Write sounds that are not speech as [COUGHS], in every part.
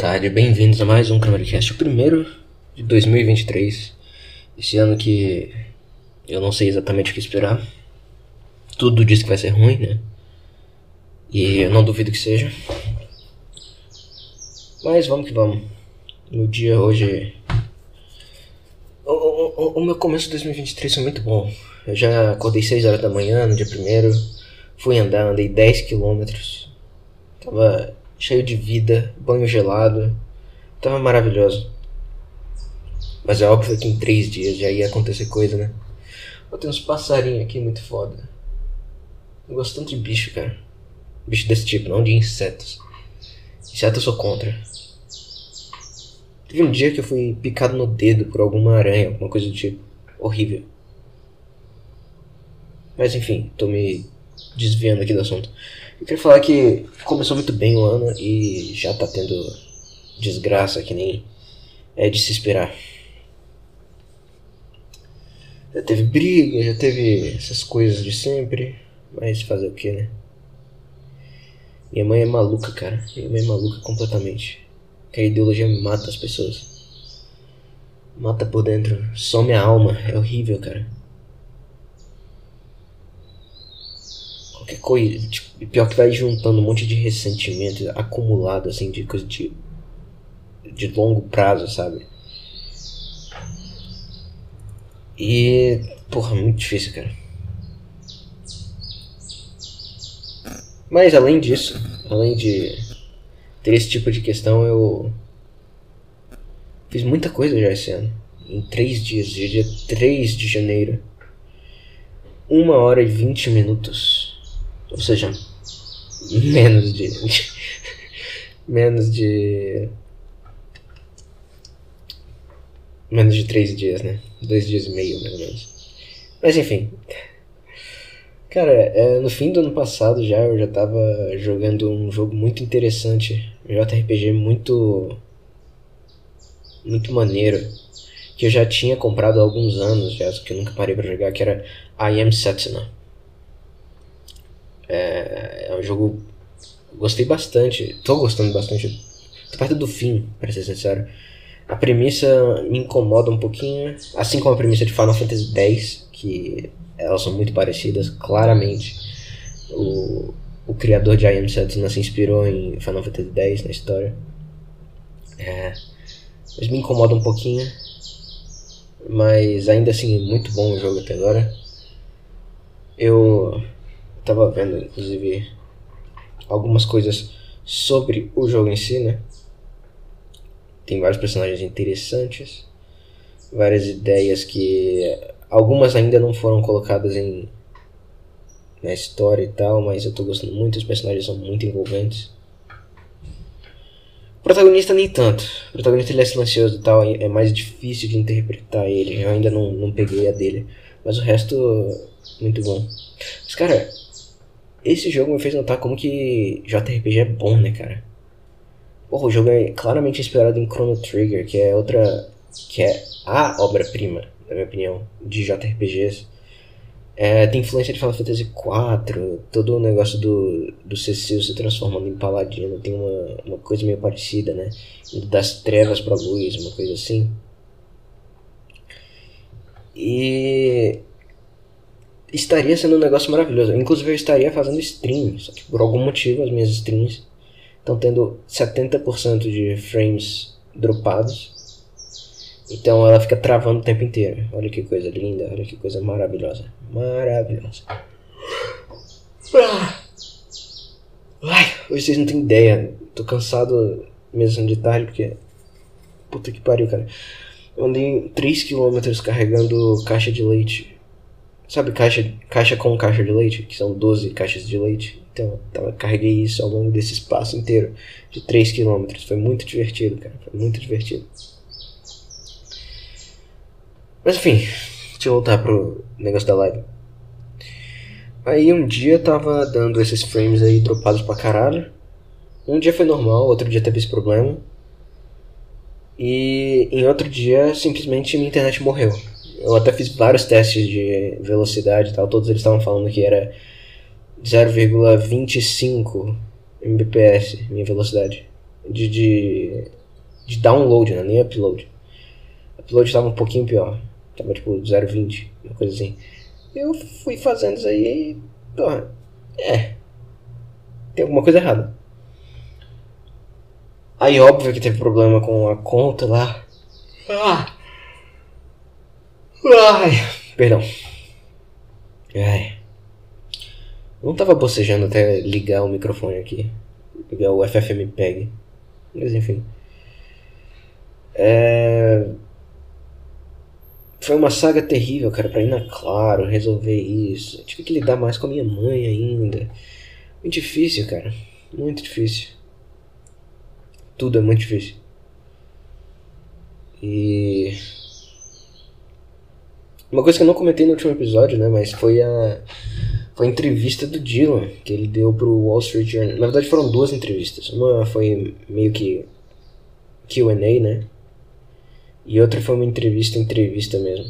tarde, bem-vindos a mais um Cameracast, o primeiro de 2023. Esse ano que eu não sei exatamente o que esperar. Tudo diz que vai ser ruim, né? E eu não duvido que seja. Mas vamos que vamos. No dia hoje. O, o, o meu começo de 2023 foi muito bom. Eu já acordei 6 horas da manhã no dia primeiro. Fui andar, andei 10 quilômetros. Tava cheio de vida, banho gelado. Tava maravilhoso. Mas é óbvio que em três dias já ia acontecer coisa, né? Oh, tem uns passarinhos aqui muito foda. Eu gosto tanto de bicho, cara. Bicho desse tipo, não de insetos. Insetos eu sou contra. Teve um dia que eu fui picado no dedo por alguma aranha, alguma coisa do tipo. Horrível. Mas enfim, tô me desviando aqui do assunto. Eu queria falar que começou muito bem o ano e já tá tendo desgraça que nem é de se esperar. Já teve briga, já teve essas coisas de sempre, mas fazer o que, né? Minha mãe é maluca, cara. Minha mãe é maluca completamente. Que a ideologia mata as pessoas. Mata por dentro, some a alma. É horrível, cara. Qualquer coisa. Tipo, pior que vai juntando um monte de ressentimento acumulado, assim, de coisa de. de longo prazo, sabe? E. Porra, muito difícil, cara. Mas além disso, além de ter esse tipo de questão, eu. Fiz muita coisa já esse ano. Em três dias, dia 3 de janeiro. Uma hora e vinte minutos ou seja, menos de. [LAUGHS] menos de. Menos de três dias, né? Dois dias e meio, mais ou menos. Mas enfim. Cara, é, no fim do ano passado já eu já tava jogando um jogo muito interessante. Um JRPG muito. Muito maneiro. Que eu já tinha comprado há alguns anos, já, que eu nunca parei pra jogar, que era I Am Setsuna. É, é um jogo. Gostei bastante. Tô gostando bastante. Tô perto do fim, pra ser sincero. A premissa me incomoda um pouquinho. Assim como a premissa de Final Fantasy X, que elas são muito parecidas, claramente. O, o criador de I Am Setsuna se inspirou em Final Fantasy X na história. É, mas me incomoda um pouquinho. Mas ainda assim, muito bom o jogo até agora. Eu tava vendo, inclusive, algumas coisas sobre o jogo em si, né? Tem vários personagens interessantes, várias ideias que algumas ainda não foram colocadas em na história e tal, mas eu tô gostando muito, os personagens são muito envolventes. O protagonista nem tanto. O protagonista ele é silencioso e tal, é mais difícil de interpretar ele. Eu ainda não, não peguei a dele. Mas o resto, muito bom. Mas cara, esse jogo me fez notar como que JRPG é bom, né, cara? Porra, o jogo é claramente inspirado em Chrono Trigger, que é outra. que é a obra-prima, na minha opinião, de JRPGs. É, tem influência de Final Fantasy IV, todo o negócio do, do Cecil se transformando em paladino, tem uma, uma coisa meio parecida, né? Das trevas pra luz, uma coisa assim. E estaria sendo um negócio maravilhoso. Inclusive eu estaria fazendo stream, só que por algum motivo as minhas streams estão tendo 70% de frames dropados. Então ela fica travando o tempo inteiro. Olha que coisa linda, olha que coisa maravilhosa. Maravilhosa. Ah. Ai, hoje vocês não têm ideia. Tô cansado mesmo de tarde porque. Puta que pariu, cara. Eu andei 3km carregando caixa de leite Sabe caixa, caixa com caixa de leite? Que são 12 caixas de leite. Então, eu carreguei isso ao longo desse espaço inteiro de 3 km. Foi muito divertido, cara. Foi muito divertido. Mas enfim, deixa eu voltar pro negócio da live. Aí um dia tava dando esses frames aí dropados pra caralho. Um dia foi normal, outro dia teve esse problema. E em outro dia simplesmente minha internet morreu. Eu até fiz vários testes de velocidade e tal, todos eles estavam falando que era 0,25 Mbps minha velocidade. de, de, de download, né? Nem upload. Upload estava um pouquinho pior. Tava tipo 0,20, uma coisa assim. Eu fui fazendo isso aí e. Porra, é. Tem alguma coisa errada. Aí óbvio que teve problema com a conta lá. Ah. Ai, perdão. Ai. Não tava bocejando até ligar o microfone aqui. Ligar o FFmpeg. Mas enfim. É... Foi uma saga terrível, cara, pra ir na Claro, resolver isso. Eu tive que lidar mais com a minha mãe ainda. Muito difícil, cara. Muito difícil. Tudo é muito difícil. E. Uma coisa que eu não comentei no último episódio, né? Mas foi a. Foi a entrevista do Dylan que ele deu pro Wall Street Journal. Na verdade foram duas entrevistas. Uma foi meio que QA, né? E outra foi uma entrevista, entrevista mesmo.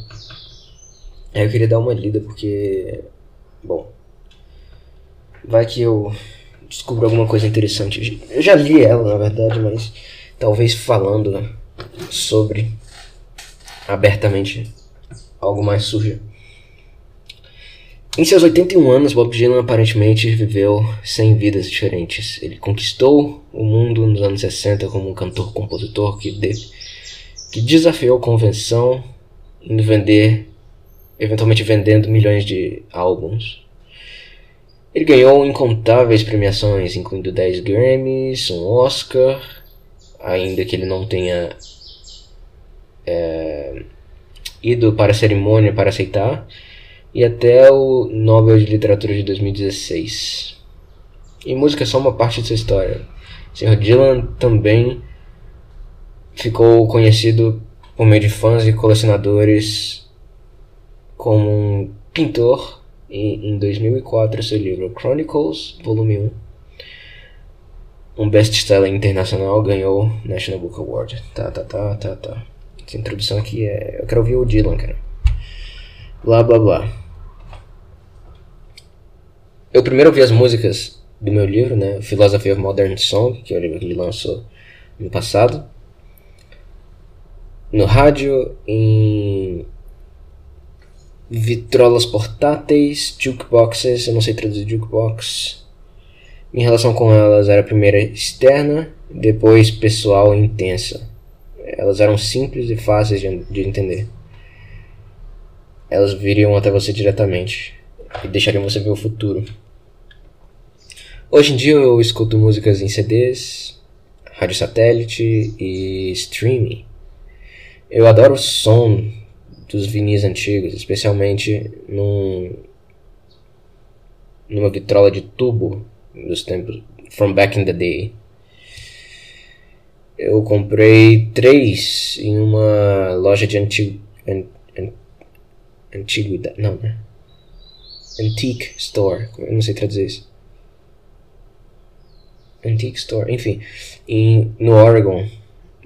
Aí eu queria dar uma lida porque. Bom. Vai que eu descubro alguma coisa interessante. Eu já li ela, na verdade, mas talvez falando sobre abertamente algo mais sujo. Em seus 81 anos, Bob Dylan aparentemente viveu 100 vidas diferentes. Ele conquistou o mundo nos anos 60 como um cantor-compositor que, de, que desafiou a convenção indo vender, eventualmente vendendo milhões de álbuns. Ele ganhou incontáveis premiações, incluindo 10 Grammys, um Oscar, ainda que ele não tenha é, ido para a cerimônia para aceitar, e até o Nobel de Literatura de 2016. E música é só uma parte dessa história. O Sr. Dylan também ficou conhecido por meio de fãs e colecionadores como um pintor e em 2004 seu livro Chronicles, volume 1, um best-seller internacional, ganhou National Book Award. Tá, tá, tá, tá, tá. Essa introdução aqui é... Eu quero ouvir o Dylan, cara. Blá, blá, blá. Eu primeiro ouvi as músicas do meu livro, né? Philosophy of Modern Song, que é o livro que ele lançou no passado. No rádio, em vitrolas portáteis, jukeboxes, eu não sei traduzir jukebox. Minha relação com elas era primeiro externa, depois pessoal intensa. Elas eram simples e fáceis de, de entender. Elas viriam até você diretamente e deixariam você ver o futuro. Hoje em dia eu escuto músicas em CDs, rádio satélite e streaming. Eu adoro o som dos vinis antigos, especialmente num, numa vitrola de tubo dos tempos from back in the day. Eu comprei três em uma loja de antigo, an, an, antiguidade, não, né? Antique Store, eu não sei traduzir isso. Antique Store, enfim, em, no Oregon,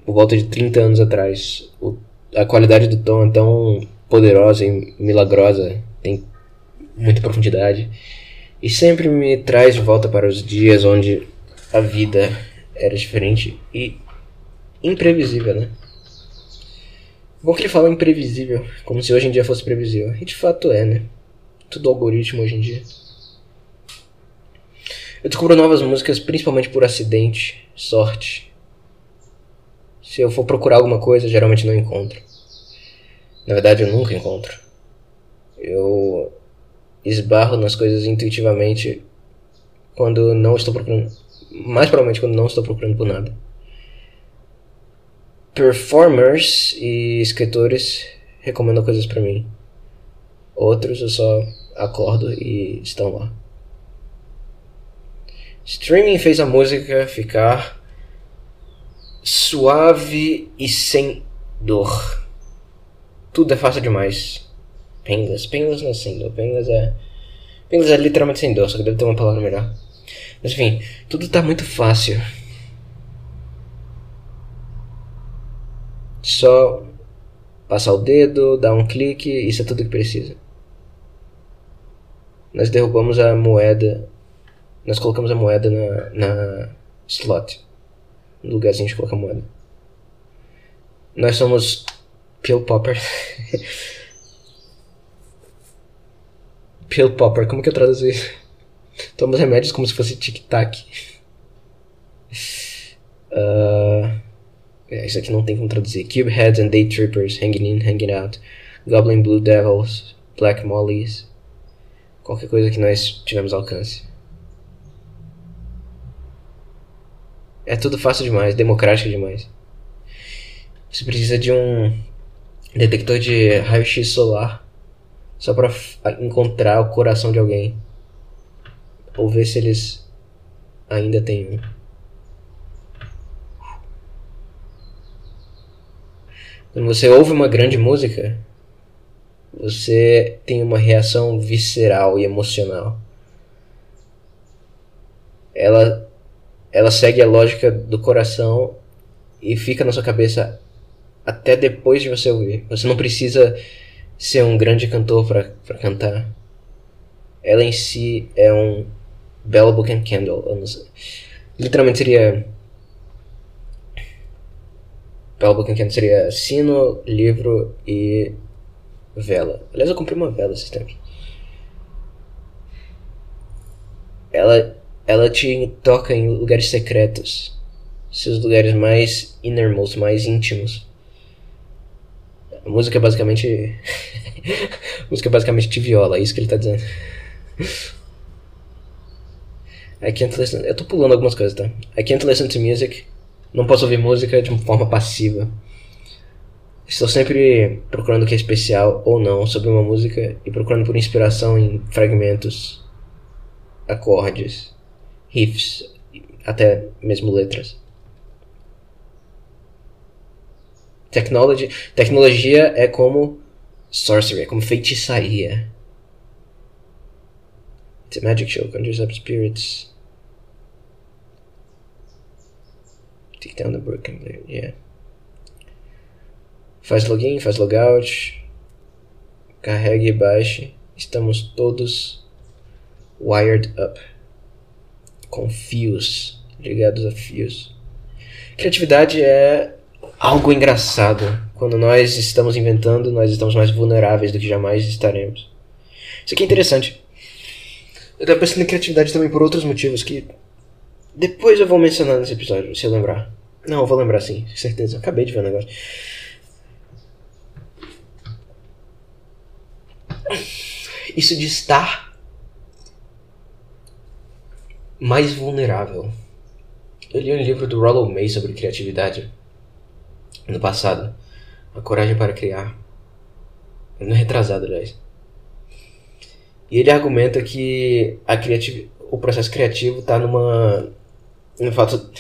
por volta de 30 anos atrás. O a qualidade do tom é tão poderosa e milagrosa, tem muita profundidade. E sempre me traz de volta para os dias onde a vida era diferente e imprevisível, né? Bom que ele fala imprevisível, como se hoje em dia fosse previsível. E de fato é, né? Tudo algoritmo hoje em dia. Eu descubro novas músicas principalmente por acidente, sorte se eu for procurar alguma coisa, geralmente não encontro. Na verdade, eu nunca encontro. Eu esbarro nas coisas intuitivamente quando não estou procurando. Mais provavelmente quando não estou procurando por nada. Performers e escritores recomendam coisas para mim. Outros eu só acordo e estão lá. Streaming fez a música ficar suave e sem dor. Tudo é fácil demais. Pengas. Pengas não é sem dor. Pengas é. Pengas é literalmente sem dor, só que deve ter uma palavra melhor. Mas enfim, tudo tá muito fácil. Só passar o dedo, dar um clique, isso é tudo que precisa. Nós derrubamos a moeda. Nós colocamos a moeda na, na slot. no lugarzinho de colocar moeda. Nós somos pill popper. [LAUGHS] pill popper, como que eu traduzo isso? Tomamos remédios como se fosse tic-tac. Uh, [LAUGHS] é, isso aqui não tem como traduzir. Cube Heads and Day Trippers, Hanging In, Hanging Out. Goblin Blue Devils, Black Mollies. Qualquer coisa que nós tivemos alcance. É tudo fácil demais, democrático demais. Você precisa de um detector de raio-x solar só para encontrar o coração de alguém. Ou ver se eles ainda têm um. Quando você ouve uma grande música, você tem uma reação visceral e emocional. Ela ela segue a lógica do coração e fica na sua cabeça até depois de você ouvir. Você não precisa ser um grande cantor para cantar. Ela em si é um Bell Book and Candle. Literalmente seria. Bell Book and Candle seria sino, livro e vela. Aliás, eu comprei uma vela esses tempos. Ela ela te toca em lugares secretos, seus lugares mais innermost, mais íntimos. A música basicamente. a [LAUGHS] música basicamente te viola, é isso que ele tá dizendo. I can't listen. Eu tô pulando algumas coisas, tá? I can't listen to music. Não posso ouvir música de forma passiva. Estou sempre procurando o que é especial ou não sobre uma música e procurando por inspiração em fragmentos, acordes riffs, até mesmo letras. Technology, tecnologia é como sorcery, é como feitiçaria. It's a magic show, conjures up spirits. Take down the yeah. Faz login, faz logout. Carregue e baixe. Estamos todos wired up com fios, ligados a fios. Criatividade é algo engraçado. Quando nós estamos inventando, nós estamos mais vulneráveis do que jamais estaremos. Isso aqui é interessante. Eu tava pensando em criatividade também por outros motivos que depois eu vou mencionar nesse episódio, se eu lembrar. Não, eu vou lembrar sim, certeza. Eu acabei de ver o negócio. Isso de estar mais vulnerável. Eu li um livro do Rollo May sobre criatividade no passado. A coragem para criar. No retrasado, aliás. E ele argumenta que a criativ... o processo criativo está numa. No fato.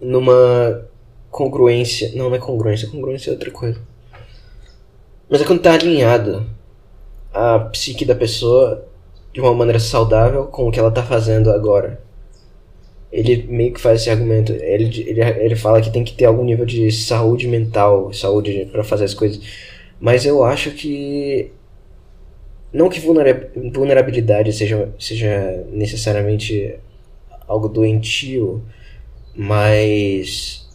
numa congruência. Não, não é congruência, congruência é outra coisa. Mas é quando está alinhado a psique da pessoa de uma maneira saudável com o que ela tá fazendo agora. Ele meio que faz esse argumento. Ele, ele, ele fala que tem que ter algum nível de saúde mental, saúde para fazer as coisas. Mas eu acho que. Não que vulnerabilidade seja, seja necessariamente algo doentio, mas.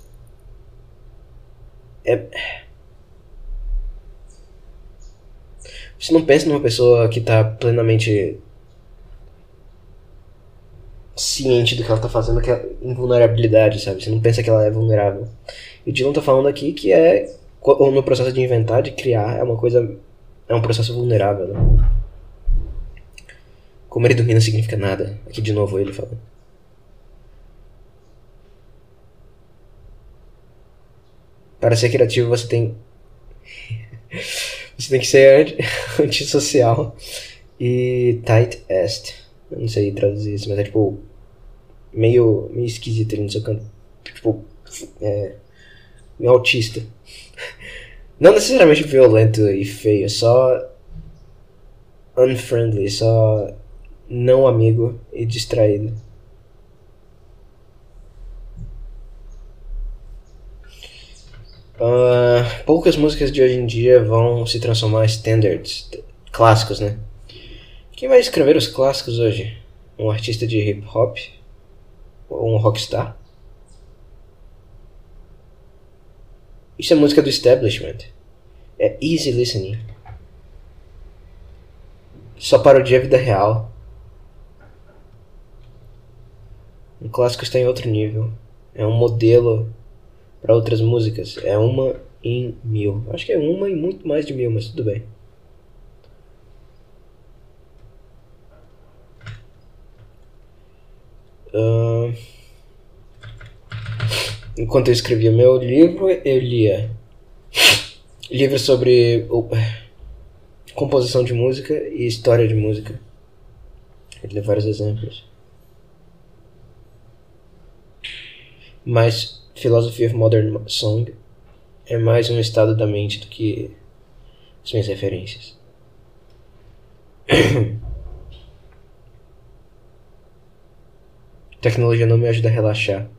É Você não pensa numa pessoa que tá plenamente ciente do que ela tá fazendo, que é invulnerabilidade, sabe? Você não pensa que ela é vulnerável. E o Dylan tá falando aqui que é no processo de inventar, de criar, é uma coisa é um processo vulnerável, né? Como ele domina significa nada. Aqui de novo ele falando. Para ser criativo você tem [LAUGHS] Você tem que ser [LAUGHS] antissocial e tight-assed. Não sei traduzir isso, mas é tipo. Meio, meio esquisito ali no seu canto. Tipo. É, meio autista. Não necessariamente violento e feio, só. Unfriendly, só. Não amigo e distraído. Uh, poucas músicas de hoje em dia vão se transformar em standards, clássicos, né? Quem vai escrever os clássicos hoje? Um artista de hip hop? um rockstar? Isso é música do establishment. É easy listening. Só parodia a vida real. O clássico está em outro nível. É um modelo para outras músicas. É uma em mil. Acho que é uma em muito mais de mil, mas tudo bem. Uh, enquanto eu escrevia meu livro, eu lia livros sobre composição de música e história de música. Eu li vários exemplos. Mas Philosophy of Modern Song é mais um estado da mente do que as minhas referências. [COUGHS] Tecnologia não me ajuda a relaxar.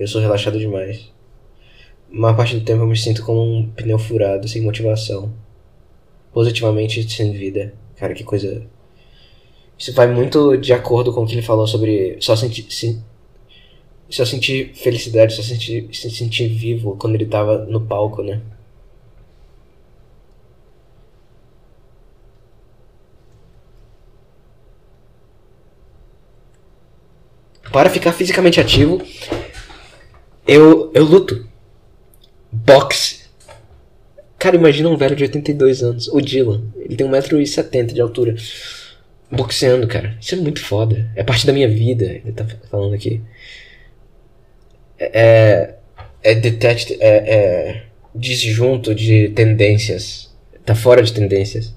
Eu sou relaxado demais. A maior parte do tempo eu me sinto como um pneu furado, sem motivação. Positivamente sem vida. Cara, que coisa. Isso vai muito de acordo com o que ele falou sobre só sentir. Se... Só sentir felicidade, só sentir, se sentir vivo quando ele tava no palco, né? Para ficar fisicamente ativo, eu, eu luto. Boxe. Cara, imagina um velho de 82 anos, o Dylan. Ele tem 1,70m de altura. Boxeando, cara. Isso é muito foda. É parte da minha vida, ele tá falando aqui. É. É detached. É, é disjunto de tendências. Tá fora de tendências.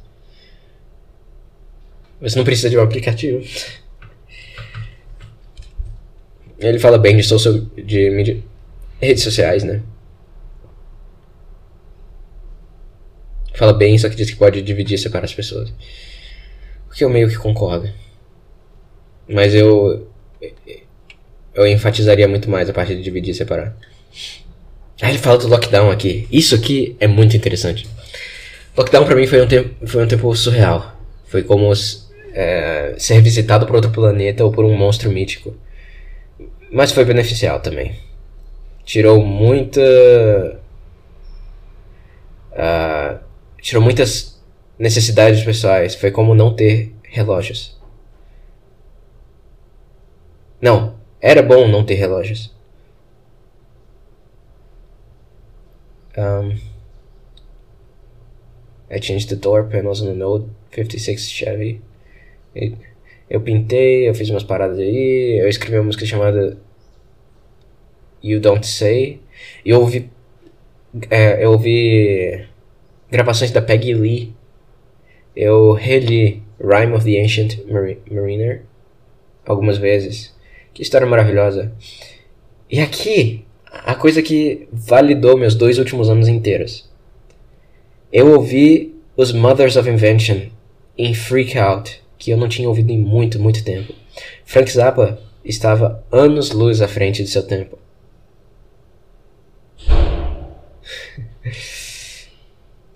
Você não precisa de um aplicativo. Ele fala bem de social, de mídia, redes sociais, né? Fala bem, só que diz que pode dividir e separar as pessoas. O que eu meio que concordo. Mas eu. Eu enfatizaria muito mais a parte de dividir e separar. Ah, ele fala do lockdown aqui. Isso aqui é muito interessante. Lockdown pra mim foi um tempo, foi um tempo surreal. Foi como é, ser visitado por outro planeta ou por um monstro mítico. Mas foi beneficial também. Tirou muita. Uh, tirou muitas necessidades pessoais. Foi como não ter relógios. Não, era bom não ter relógios. Um, I changed the door panels on the old 56 Chevy. Eu pintei, eu fiz umas paradas aí, eu escrevi uma música chamada You Don't Say. Eu ouvi, é, eu ouvi gravações da Peggy Lee. Eu reli Rhyme of the Ancient Mariner algumas vezes. Que história maravilhosa. E aqui, a coisa que validou meus dois últimos anos inteiros. Eu ouvi os Mothers of Invention em Freak Out que eu não tinha ouvido em muito, muito tempo. Frank Zappa estava anos-luz à frente de seu tempo.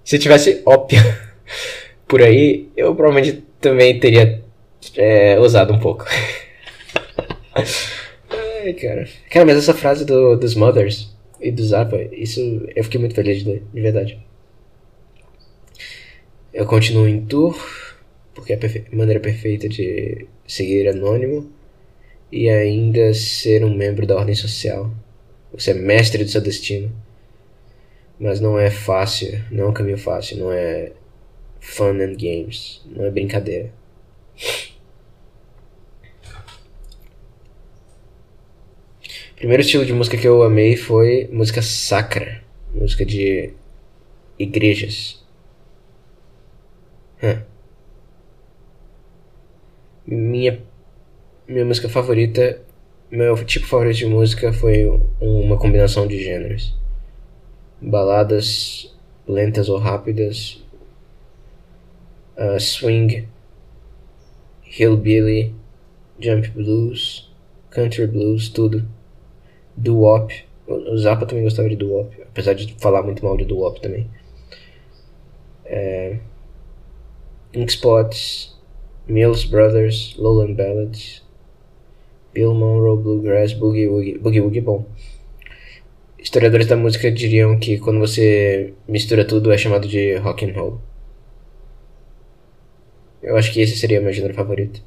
Se tivesse ópio [LAUGHS] por aí, eu provavelmente também teria é, usado um pouco. [LAUGHS] Ai, cara. Cara, mas essa frase do, dos Mothers e do Zappa, isso eu fiquei muito feliz de de verdade. Eu continuo em tour porque é a maneira perfeita de seguir anônimo e ainda ser um membro da ordem social. Você é mestre do seu destino. Mas não é fácil, não é um caminho fácil, não é fun and games, não é brincadeira. Primeiro estilo de música que eu amei foi música sacra, música de igrejas. Minha, minha música favorita, meu tipo favorito de música foi uma combinação de gêneros. Baladas lentas ou rápidas, uh, swing, hillbilly, jump blues, country blues, tudo. Doo-wop. O Zappa também gostava de doo-wop, apesar de falar muito mal de doo-wop também. É... Ink Spots, Mills Brothers, Lowland Ballads, Bill Monroe, Bluegrass, Boogie Woogie, Boogie Woogie bom. Historiadores da música diriam que quando você mistura tudo é chamado de rock and roll. Eu acho que esse seria o meu gênero favorito.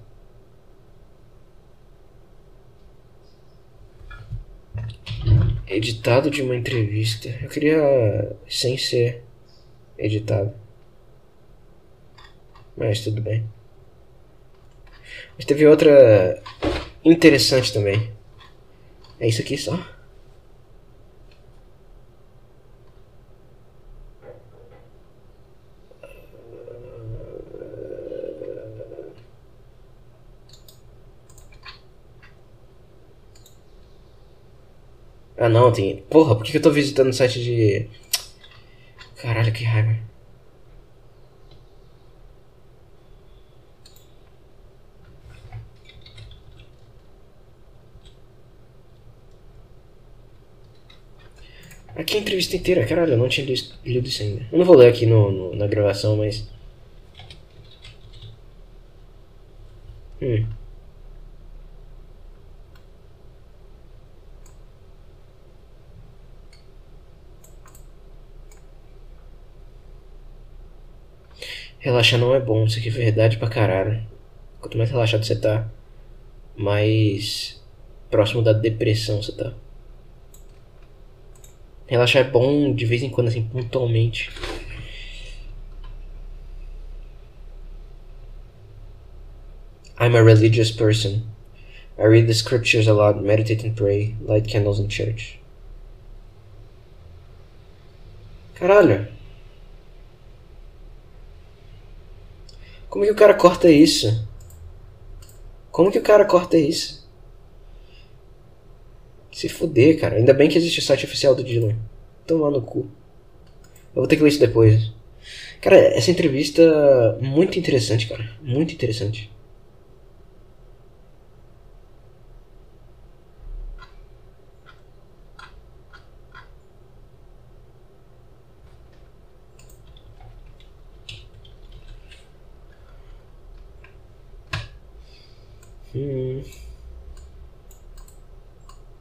Editado de uma entrevista. Eu queria sem ser editado. Mas tudo bem. Mas teve outra interessante também. É isso aqui só. Não, tem. Porra, por que eu tô visitando o site de. Caralho, que raiva. Aqui a entrevista inteira, caralho, eu não tinha lido isso ainda. Eu não vou ler aqui no, no na gravação, mas. Hum. Relaxar não é bom, isso aqui é verdade pra caralho. Quanto mais relaxado você tá, mais próximo da depressão você tá. Relaxar é bom de vez em quando, assim, pontualmente. I'm a religious person. I read the scriptures a lot, meditate and pray, light candles in church. Caralho. Como que o cara corta isso? Como que o cara corta isso? Se fuder, cara. Ainda bem que existe o site oficial do Dylan. Tomar no cu. Eu vou ter que ler isso depois. Cara, essa entrevista muito interessante, cara. Muito interessante.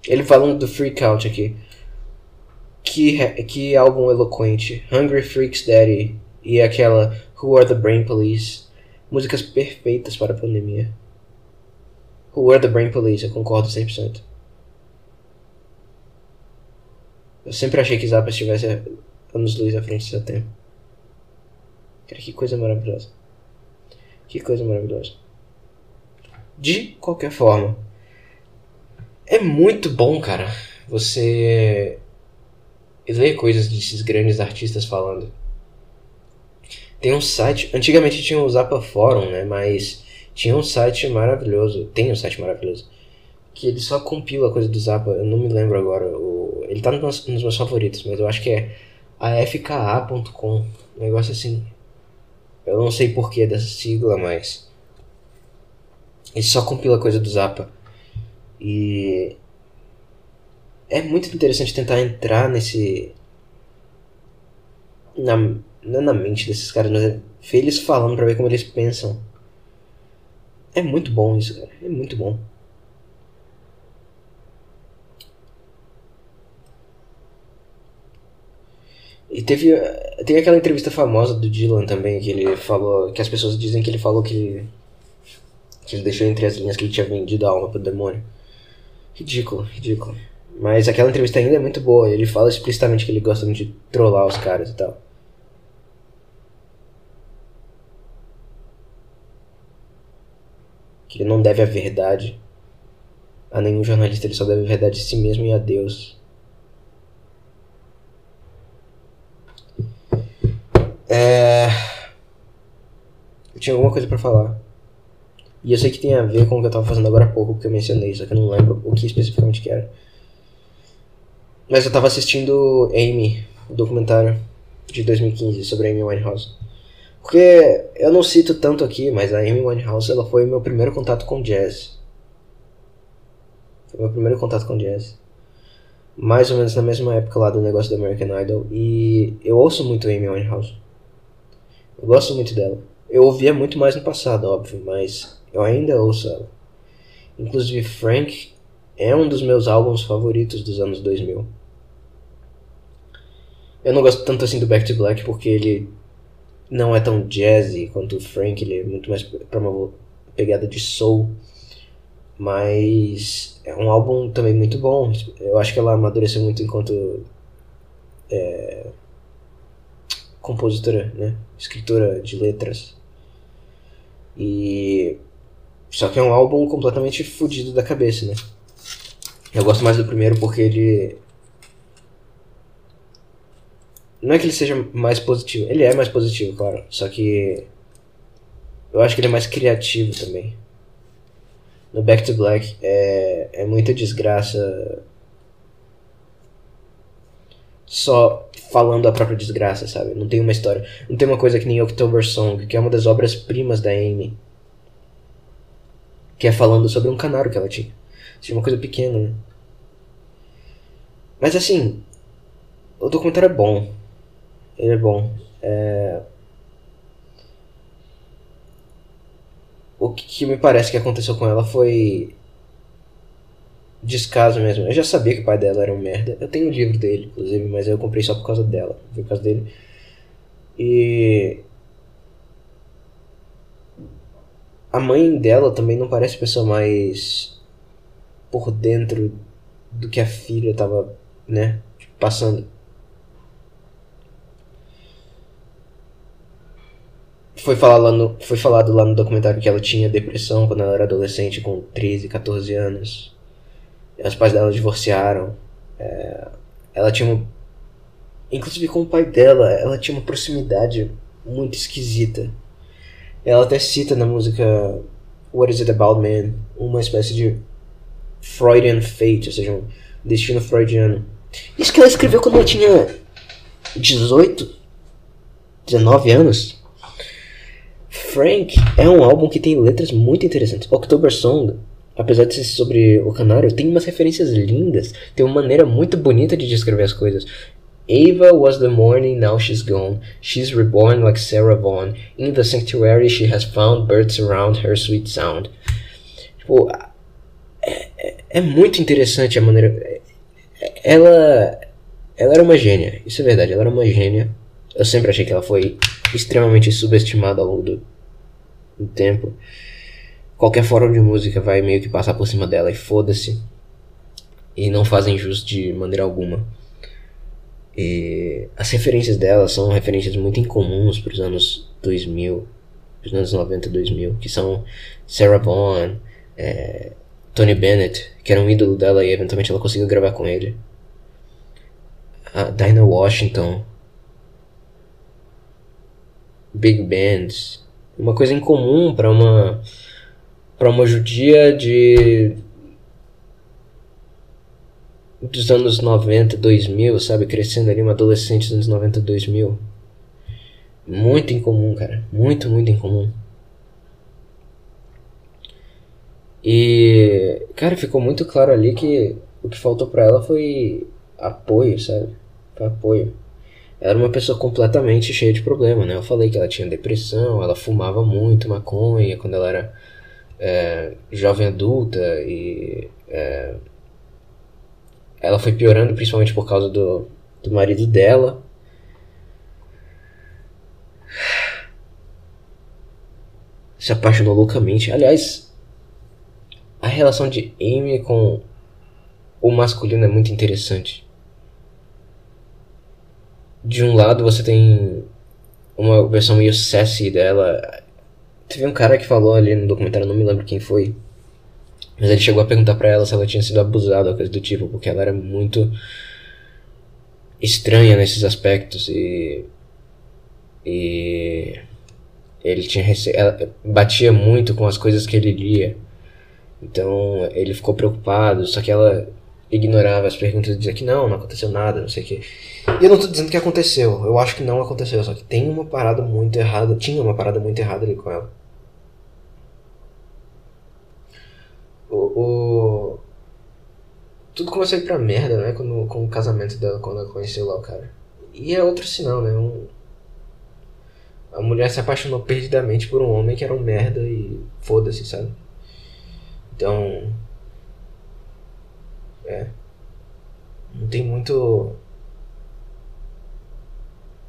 Ele falando do Freak Out aqui. Que, que álbum eloquente. Hungry Freaks Daddy e aquela Who Are the Brain Police. Músicas perfeitas para a pandemia. Who Are the Brain Police, eu concordo 100%. Eu sempre achei que Zappa estivesse anos luz à frente do seu tempo. Cara, que coisa maravilhosa. Que coisa maravilhosa. De qualquer forma, é muito bom, cara, você ler coisas desses grandes artistas falando. Tem um site, antigamente tinha o Zappa Forum, né, mas tinha um site maravilhoso, tem um site maravilhoso, que ele só compila a coisa do Zappa, eu não me lembro agora, o, ele tá nos, nos meus favoritos, mas eu acho que é afka.com, um negócio assim. Eu não sei porquê dessa sigla, mas ele só compila coisa do Zappa. E é muito interessante tentar entrar nesse. Na, não é na mente desses caras, mas é ver eles falando pra ver como eles pensam. É muito bom isso, cara. É muito bom. E teve, tem aquela entrevista famosa do Dylan também, que ele falou. Que as pessoas dizem que ele falou que que ele deixou entre as linhas que ele tinha vendido a alma pro demônio. Ridículo, ridículo. Mas aquela entrevista ainda é muito boa. Ele fala explicitamente que ele gosta de trollar os caras e tal. Que ele não deve a verdade a nenhum jornalista, ele só deve a verdade a si mesmo e a Deus. É... Eu tinha alguma coisa para falar. E eu sei que tem a ver com o que eu tava fazendo agora há pouco, porque eu mencionei, só que eu não lembro o que especificamente que era. Mas eu tava assistindo Amy, o documentário de 2015 sobre Amy Winehouse. Porque eu não cito tanto aqui, mas a Amy Winehouse ela foi meu primeiro contato com jazz. Foi meu primeiro contato com jazz. Mais ou menos na mesma época lá do negócio do American Idol. E eu ouço muito Amy Winehouse. Eu gosto muito dela. Eu ouvia muito mais no passado, óbvio, mas eu ainda ouço ela. Inclusive, Frank é um dos meus álbuns favoritos dos anos 2000. Eu não gosto tanto assim do Back to Black porque ele não é tão jazzy quanto o Frank, ele é muito mais pra uma pegada de soul. Mas é um álbum também muito bom. Eu acho que ela amadureceu muito enquanto é, compositora, né? Escritora de letras. E. Só que é um álbum completamente fodido da cabeça, né? Eu gosto mais do primeiro porque ele. Não é que ele seja mais positivo. Ele é mais positivo, claro. Só que. Eu acho que ele é mais criativo também. No Back to Black é, é muita desgraça. Só falando a própria desgraça, sabe? Não tem uma história. Não tem uma coisa que nem October Song, que é uma das obras-primas da Amy. Que é falando sobre um canário que ela tinha. Seja uma coisa pequena, né? Mas assim, o documentário é bom. Ele é bom. É... O que me parece que aconteceu com ela foi descaso mesmo. Eu já sabia que o pai dela era um merda. Eu tenho o livro dele, inclusive, mas eu comprei só por causa dela. Foi por causa dele. E. A mãe dela também não parece a pessoa mais por dentro do que a filha tava, né, passando. Foi, falar lá no, foi falado lá no documentário que ela tinha depressão quando ela era adolescente, com 13, 14 anos. Os pais dela divorciaram. É, ela tinha uma. Inclusive com o pai dela, ela tinha uma proximidade muito esquisita. Ela até cita na música What Is It About Man uma espécie de Freudian fate, ou seja, um destino freudiano. Isso que ela escreveu quando ela tinha 18, 19 anos. Frank é um álbum que tem letras muito interessantes. October Song apesar de ser sobre o canário, tem umas referências lindas, tem uma maneira muito bonita de descrever as coisas. Ava was the morning, now she's gone. She's reborn like Sarah Vaughan. In the sanctuary she has found birds around her sweet sound. Tipo, é, é, é muito interessante a maneira. Ela. Ela era uma gênia, isso é verdade, ela era uma gênia. Eu sempre achei que ela foi extremamente subestimada ao longo do, do tempo qualquer fórum de música vai meio que passar por cima dela e foda-se. E não fazem jus de maneira alguma. E as referências dela são referências muito incomuns para os anos 2000, os anos 90 e 2000, que são Sarah Vaughan, é, Tony Bennett, que era um ídolo dela e eventualmente ela conseguiu gravar com ele. A Dinah Washington, Big Bands, uma coisa incomum para uma para uma judia de dos anos 90, 2000, sabe, crescendo ali uma adolescente dos anos 90, 2000. Muito incomum, cara, muito, muito incomum. E, cara, ficou muito claro ali que o que faltou para ela foi apoio, sabe? Foi apoio. Ela era uma pessoa completamente cheia de problema, né? Eu falei que ela tinha depressão, ela fumava muito maconha quando ela era é, jovem adulta e é, ela foi piorando principalmente por causa do, do marido dela. Se apaixonou loucamente. Aliás, a relação de Amy com o masculino é muito interessante. De um lado você tem uma versão meio sassy dela, Teve um cara que falou ali no documentário, não me lembro quem foi. Mas ele chegou a perguntar para ela se ela tinha sido abusada ou coisa do tipo, porque ela era muito estranha nesses aspectos e. E. Ele tinha rece... ela batia muito com as coisas que ele lia. Então ele ficou preocupado, só que ela ignorava as perguntas e dizia que não, não aconteceu nada, não sei o que. E eu não tô dizendo que aconteceu, eu acho que não aconteceu, só que tem uma parada muito errada, tinha uma parada muito errada ali com ela. O, o... Tudo começou a ir pra merda, né? Quando, com o casamento dela, quando ela conheceu lá o cara. E é outro sinal, né? Um... a mulher se apaixonou perdidamente por um homem que era um merda e foda-se, sabe? Então. É. Não tem muito.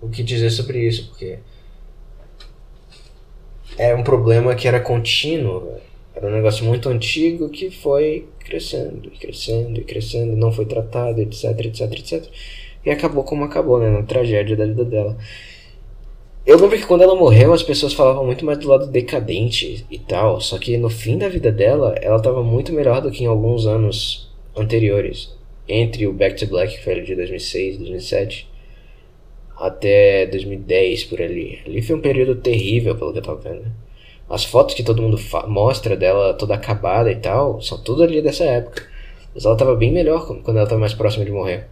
O que dizer sobre isso, porque. Era um problema que era contínuo, Era um negócio muito antigo que foi crescendo, crescendo, e crescendo, não foi tratado, etc, etc, etc. E acabou como acabou, né? Na tragédia da vida dela. Eu lembro que quando ela morreu, as pessoas falavam muito mais do lado decadente e tal. Só que no fim da vida dela, ela estava muito melhor do que em alguns anos anteriores. Entre o Back to Black, que foi de 2006, 2007, até 2010 por ali. Ali foi um período terrível, pelo que eu tava vendo. As fotos que todo mundo mostra dela toda acabada e tal, são tudo ali dessa época. Mas ela tava bem melhor quando ela tava mais próxima de morrer.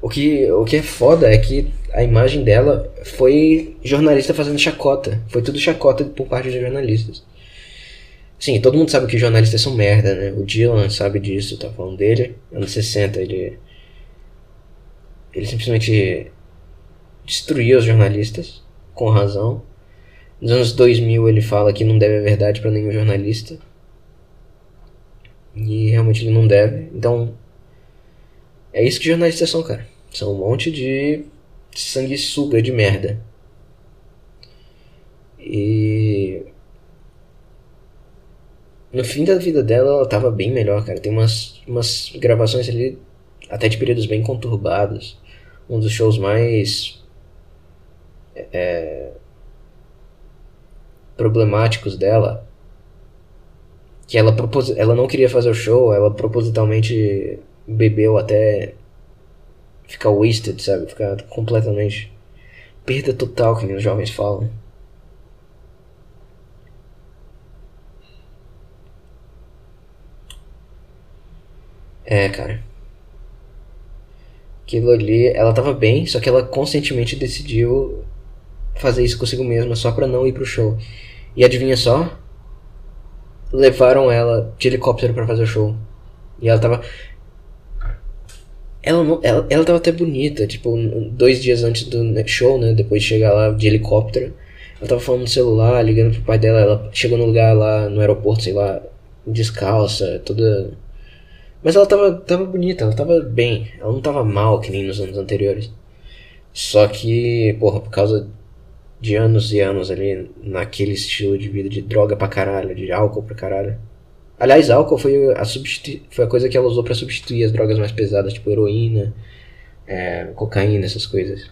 O que, o que é foda é que a imagem dela foi jornalista fazendo chacota. Foi tudo chacota por parte de jornalistas. Sim, todo mundo sabe que jornalistas são merda, né? O Dylan sabe disso, tá falando dele. Anos 60, ele. Ele simplesmente destruiu os jornalistas, com razão. Nos anos 2000 ele fala que não deve a verdade para nenhum jornalista. E realmente ele não deve. Então. É isso que jornalistas são, cara. São um monte de sanguessuga de merda. E. No fim da vida dela, ela tava bem melhor, cara. Tem umas, umas gravações ali, até de períodos bem conturbados. Um dos shows mais. É, problemáticos dela. Que ela, propos, ela não queria fazer o show, ela propositalmente bebeu até ficar wasted, sabe? Ficar completamente. Perda total, que os jovens falam. É, cara. Aquilo ali, ela tava bem, só que ela conscientemente decidiu fazer isso consigo mesma só pra não ir pro show. E adivinha só? Levaram ela de helicóptero para fazer o show. E ela tava. Ela, não, ela, ela tava até bonita, tipo, dois dias antes do show, né? Depois de chegar lá de helicóptero. Ela tava falando no celular, ligando pro pai dela. Ela chegou no lugar lá no aeroporto, sei lá, descalça, toda. Mas ela tava, tava bonita, ela tava bem. Ela não tava mal que nem nos anos anteriores. Só que, porra, por causa de anos e anos ali naquele estilo de vida de droga pra caralho, de álcool pra caralho Aliás, álcool foi a, foi a coisa que ela usou para substituir as drogas mais pesadas, tipo heroína, é, cocaína, essas coisas.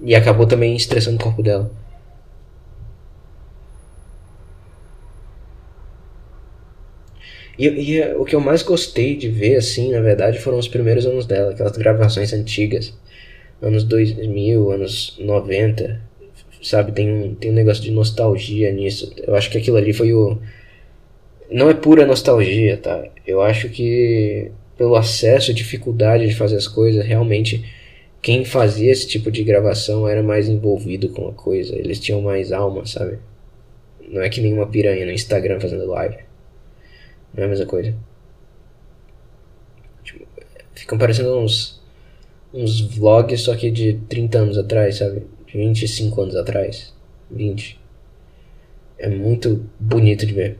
E acabou também estressando o corpo dela. E, e, o que eu mais gostei de ver, assim, na verdade, foram os primeiros anos dela, aquelas gravações antigas, anos 2000, anos 90, sabe? Tem um, tem um negócio de nostalgia nisso. Eu acho que aquilo ali foi o não é pura nostalgia, tá? Eu acho que pelo acesso dificuldade de fazer as coisas, realmente quem fazia esse tipo de gravação era mais envolvido com a coisa. Eles tinham mais alma, sabe? Não é que nenhuma piranha no Instagram fazendo live. Não é a mesma coisa. Tipo, ficam parecendo uns uns vlogs só que de 30 anos atrás, sabe? De 25 anos atrás. 20. É muito bonito de ver.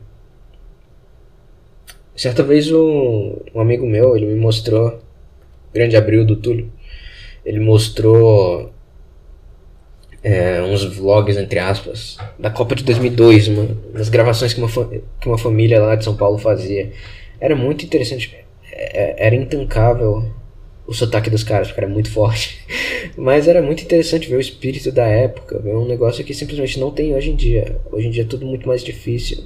Certa vez um, um amigo meu, ele me mostrou, grande abril do Túlio, ele mostrou é, uns vlogs, entre aspas, da Copa de 2002, uma, das gravações que uma, que uma família lá de São Paulo fazia. Era muito interessante, é, é, era intancável o sotaque dos caras, porque era muito forte. [LAUGHS] Mas era muito interessante ver o espírito da época, ver um negócio que simplesmente não tem hoje em dia. Hoje em dia é tudo muito mais difícil,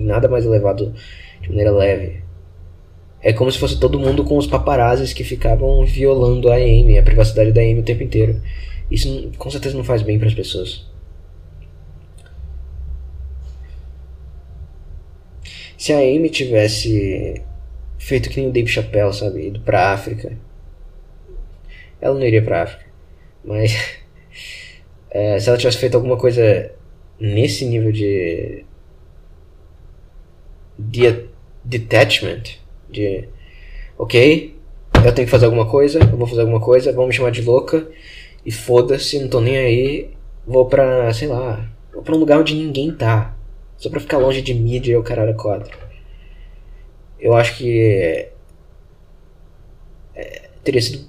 nada mais elevado de maneira leve. É como se fosse todo mundo com os paparazzis que ficavam violando a Amy, a privacidade da Amy o tempo inteiro. Isso com certeza não faz bem para as pessoas. Se a Amy tivesse feito que nem o Dave Chappelle, sabe, ido pra África, ela não iria pra África. Mas é, [LAUGHS] se ela tivesse feito alguma coisa nesse nível de de detachment, de ok, eu tenho que fazer alguma coisa, eu vou fazer alguma coisa, vamos me chamar de louca E foda-se, não tô nem aí. Vou pra, sei lá, vou pra um lugar onde ninguém tá. Só pra ficar longe de mídia e o caralho 4. Eu acho que. É, teria sido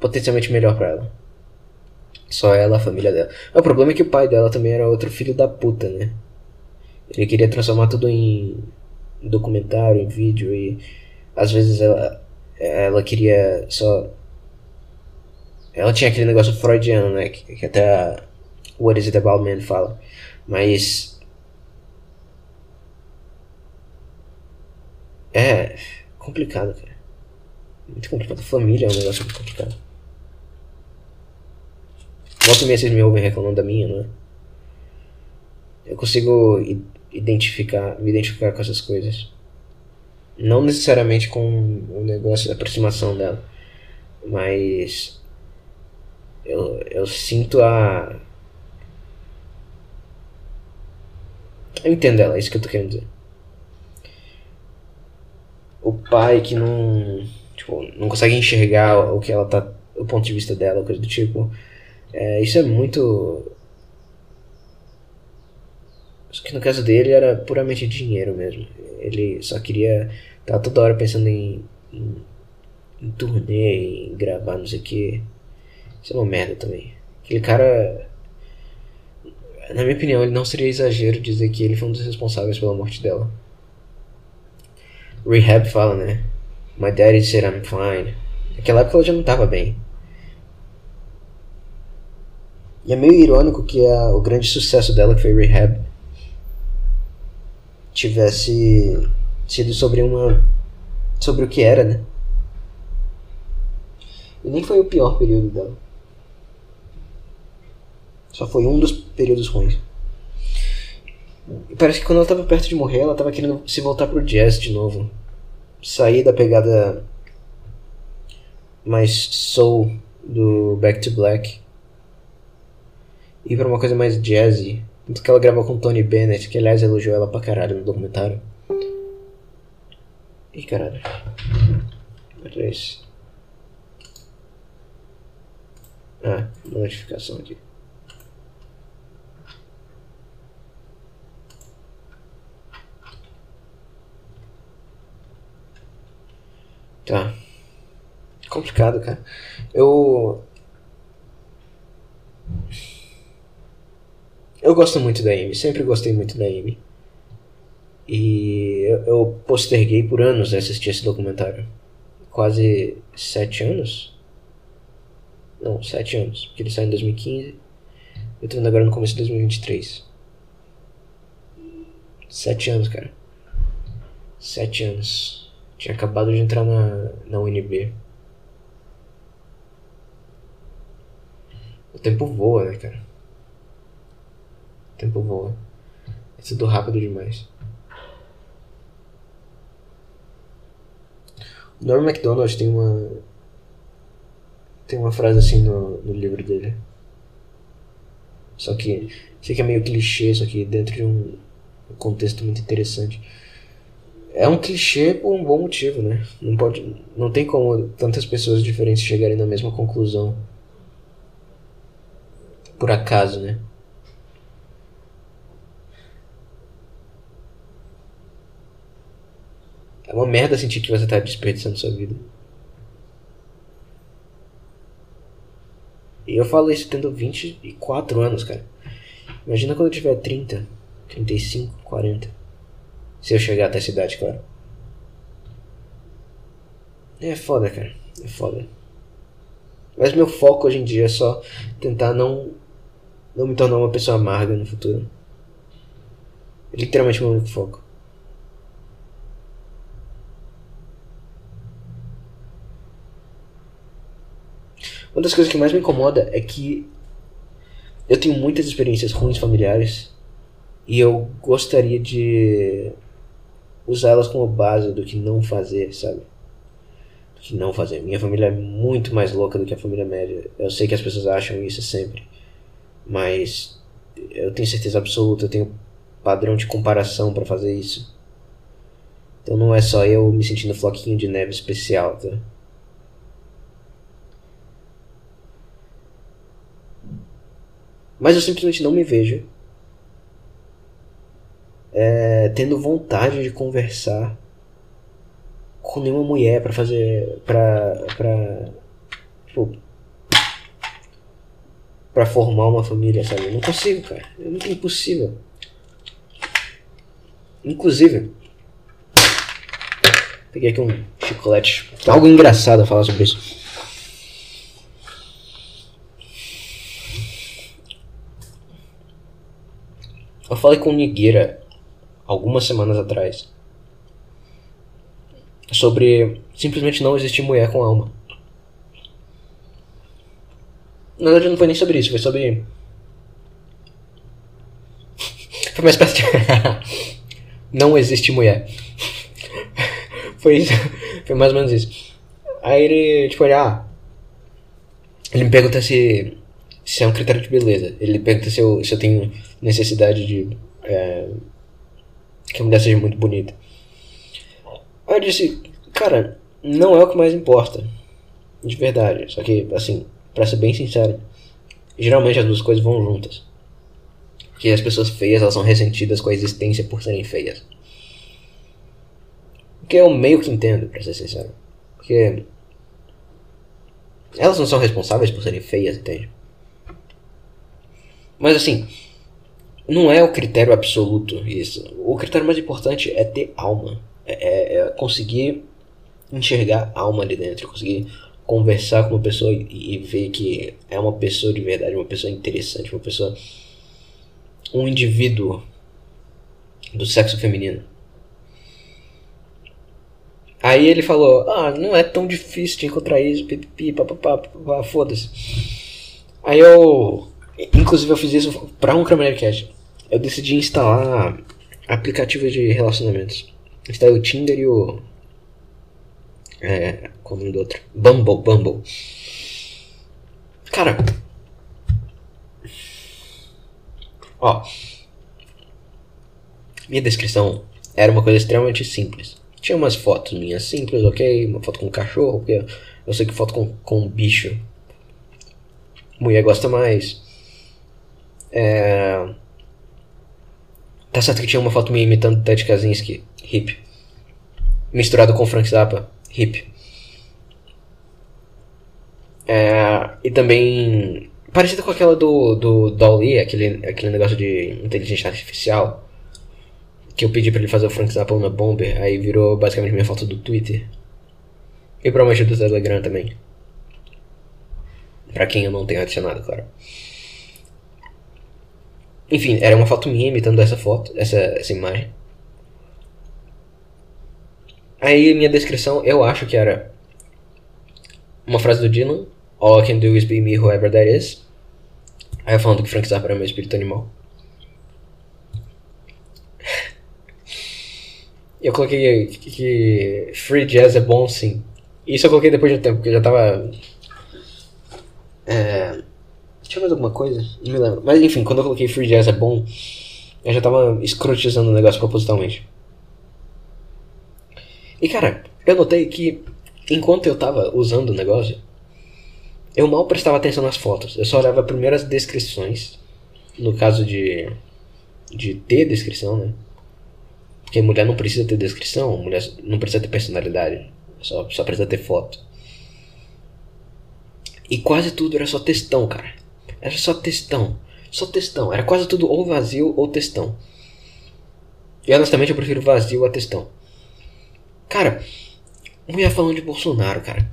potencialmente melhor pra ela. Só ela, a família dela. O problema é que o pai dela também era outro filho da puta, né? Ele queria transformar tudo em documentário, em vídeo e às vezes ela, ela queria só. Ela tinha aquele negócio freudiano, né? Que, que até a What Is It About Man fala. Mas. É complicado, cara. Muito complicado. Família é um negócio muito complicado. Volta e meia vocês me ouvem reclamando da minha, não é? Eu consigo identificar, me identificar com essas coisas. Não necessariamente com o negócio da aproximação dela, mas eu, eu sinto a. Eu entendo ela, é isso que eu tô querendo dizer. O pai que não. Tipo, não consegue enxergar o que ela tá. o ponto de vista dela, coisa do tipo. É, isso é muito só que no caso dele era puramente dinheiro mesmo. Ele só queria. Tava toda hora pensando em. em, em turnê, em gravar, não sei o que. Isso é uma merda também. Aquele cara. Na minha opinião, ele não seria exagero dizer que ele foi um dos responsáveis pela morte dela. Rehab fala, né? My daddy said I'm fine. Naquela época ela já não tava bem. E é meio irônico que a, o grande sucesso dela, que foi Rehab, tivesse sido sobre uma sobre o que era, né? E nem foi o pior período dela. Só foi um dos períodos ruins. E parece que quando ela estava perto de morrer, ela estava querendo se voltar pro jazz de novo. Sair da pegada mais soul do Back to Black. Ir pra uma coisa mais jazzy. Tanto que ela gravou com Tony Bennett, que aliás elogiou ela pra caralho no documentário. Ih, caralho. Olha esse. Ah, notificação aqui. Tá. Complicado, cara. Eu. Eu gosto muito da Amy, sempre gostei muito da Amy. E eu, eu posterguei por anos assistir esse documentário. Quase sete anos? Não, sete anos. Porque ele saiu em 2015. Eu tô vendo agora no começo de 2023. Sete anos, cara. Sete anos. Tinha acabado de entrar na, na UNB. O tempo voa, né, cara? O tempo voa. É tudo rápido demais. O Norm MacDonald tem uma. Tem uma frase assim no, no livro dele. Só que. Que é meio clichê, só que dentro de um contexto muito interessante. É um clichê por um bom motivo, né? Não, pode, não tem como tantas pessoas diferentes chegarem na mesma conclusão. Por acaso, né? É uma merda sentir que você tá desperdiçando sua vida. E eu falo isso tendo 24 anos, cara. Imagina quando eu tiver 30, 35, 40. Se eu chegar até a cidade, claro. É foda, cara. É foda. Mas meu foco hoje em dia é só tentar não não me tornar uma pessoa amarga no futuro. É literalmente meu único foco. Uma das coisas que mais me incomoda é que eu tenho muitas experiências ruins familiares e eu gostaria de usá-las como base do que não fazer, sabe? Do que não fazer. Minha família é muito mais louca do que a família média. Eu sei que as pessoas acham isso sempre, mas eu tenho certeza absoluta, eu tenho padrão de comparação para fazer isso. Então não é só eu me sentindo floquinho de neve especial, tá? Mas eu simplesmente não me vejo é, tendo vontade de conversar com nenhuma mulher para fazer. pra. pra. Tipo, pra formar uma família, sabe? Eu não consigo, cara. É muito impossível. Inclusive, peguei aqui um chocolate. Algo engraçado a falar sobre isso. Eu falei com o Nigueira algumas semanas atrás sobre simplesmente não existir mulher com alma. Na verdade não foi nem sobre isso, foi sobre. [LAUGHS] Foi uma espécie de. [LAUGHS] não existe mulher. [LAUGHS] foi isso. Foi mais ou menos isso. Aí ele, tipo, ele, ah. Ele me pergunta se. Se é um critério de beleza. Ele pergunta se eu, se eu tenho necessidade de. É, que a mulher seja muito bonita. Aí eu disse, cara, não é o que mais importa. De verdade. Só que, assim, pra ser bem sincero, geralmente as duas coisas vão juntas. Porque as pessoas feias, elas são ressentidas com a existência por serem feias. O que eu meio que entendo, pra ser sincero. Porque elas não são responsáveis por serem feias, entende? Mas assim, não é o critério absoluto isso. O critério mais importante é ter alma. É, é, é conseguir enxergar alma ali dentro, conseguir conversar com uma pessoa e, e, ver que é uma pessoa de verdade, uma pessoa interessante, uma pessoa. um indivíduo do sexo feminino. Aí ele falou: Ah, não é tão difícil de encontrar isso, pipipi, papapá, foda-se. Aí eu. Inclusive eu fiz isso pra um Cast. Eu decidi instalar aplicativos de relacionamentos. Instalei o Tinder e o. É. Qual é nome do outro? Bumble, Bumble. Cara. Ó. Minha descrição era uma coisa extremamente simples. Tinha umas fotos minhas simples, ok? Uma foto com um cachorro, porque eu sei que foto com, com um bicho. Mulher gosta mais. É Tá certo que tinha uma foto minha imitando Ted Kaczynski, hip. Misturado com Frank Zappa, hip. É, e também parecida com aquela do, do Dolly, aquele, aquele negócio de inteligência artificial. Que eu pedi pra ele fazer o Frank Zappa na Bomber, aí virou basicamente minha foto do Twitter. E provavelmente do Telegram também. Pra quem eu não tenho adicionado, claro. Enfim, era uma foto minha imitando essa foto, essa, essa imagem. Aí minha descrição, eu acho que era uma frase do Dylan, All I can do is be me, whoever that is. Aí eu falando que Frank Zappa era meu espírito animal. eu coloquei que, free jazz é bom sim. Isso eu coloquei depois de um tempo, porque eu já tava. É, tinha mais alguma coisa? Não me lembro. Mas enfim, quando eu coloquei Free Jazz é bom, eu já tava escrotizando o negócio propositalmente. E cara, eu notei que enquanto eu tava usando o negócio, eu mal prestava atenção nas fotos. Eu só olhava primeiro as descrições. No caso de. de ter descrição, né? Porque mulher não precisa ter descrição, mulher não precisa ter personalidade. Só, só precisa ter foto. E quase tudo era só textão, cara. Era só textão. Só textão. Era quase tudo ou vazio ou textão. E honestamente eu prefiro vazio a textão. Cara, mulher falando de Bolsonaro, cara.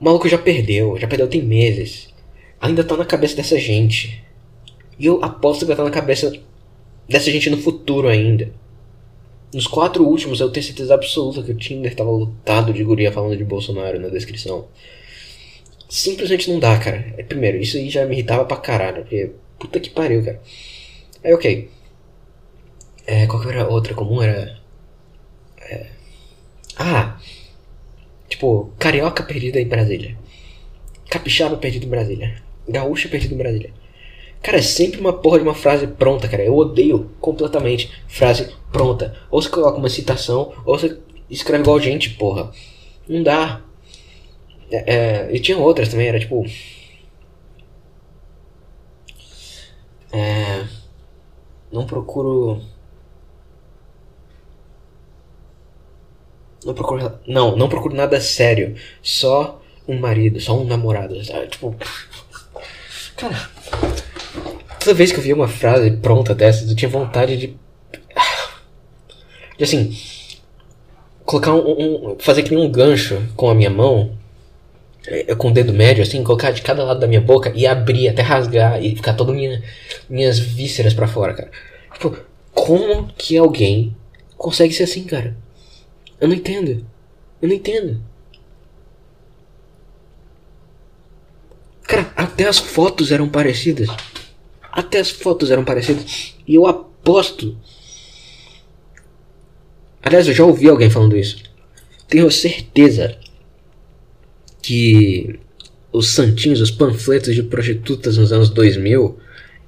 O maluco já perdeu, já perdeu tem meses. Ainda tá na cabeça dessa gente. E eu aposto que vai estar na cabeça dessa gente no futuro ainda. Nos quatro últimos eu tenho certeza absoluta que o Tinder tava lotado de guria falando de Bolsonaro na descrição. Simplesmente não dá, cara. É, primeiro, isso aí já me irritava pra caralho. Porque, puta que pariu, cara. Aí, ok. É, qual que era outra comum? Era. É, ah! Tipo, carioca perdido em Brasília. Capixaba perdido em Brasília. Gaúcha perdido em Brasília. Cara, é sempre uma porra de uma frase pronta, cara. Eu odeio completamente frase pronta. Ou você coloca uma citação, ou você escreve igual gente, porra. Não dá. É, é, e tinha outras também, era tipo. É, não procuro. Não procuro. Não, não procuro nada sério. Só um marido, só um namorado. Sabe? Tipo. Cara. Toda vez que eu via uma frase pronta dessas, eu tinha vontade de. De assim. Colocar um, um. Fazer que nem um gancho com a minha mão com o dedo médio, assim, colocar de cada lado da minha boca e abrir até rasgar e ficar todas minha, minhas vísceras para fora, cara. Tipo, como que alguém consegue ser assim, cara? Eu não entendo. Eu não entendo. Cara, até as fotos eram parecidas. Até as fotos eram parecidas. E eu aposto. Aliás, eu já ouvi alguém falando isso. Tenho certeza que os santinhos, os panfletos de prostitutas nos anos 2000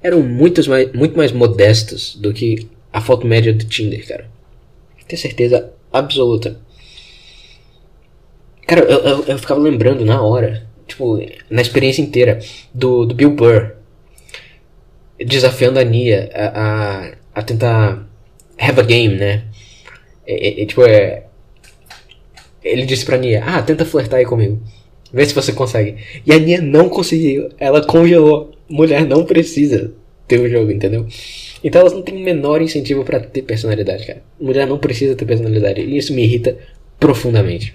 eram muito mais, muito mais modestos do que a foto média do Tinder, cara. Tenho certeza absoluta. Cara, eu, eu, eu, ficava lembrando na hora, tipo, na experiência inteira, do, do Bill Burr desafiando a Nia a, a, a tentar have a game, né? E, e, tipo, é. Ele disse pra Nia, ah, tenta flertar aí comigo. Vê se você consegue. E a Nia não conseguiu. Ela congelou. Mulher não precisa ter o um jogo, entendeu? Então elas não têm o menor incentivo para ter personalidade, cara. Mulher não precisa ter personalidade. E isso me irrita profundamente.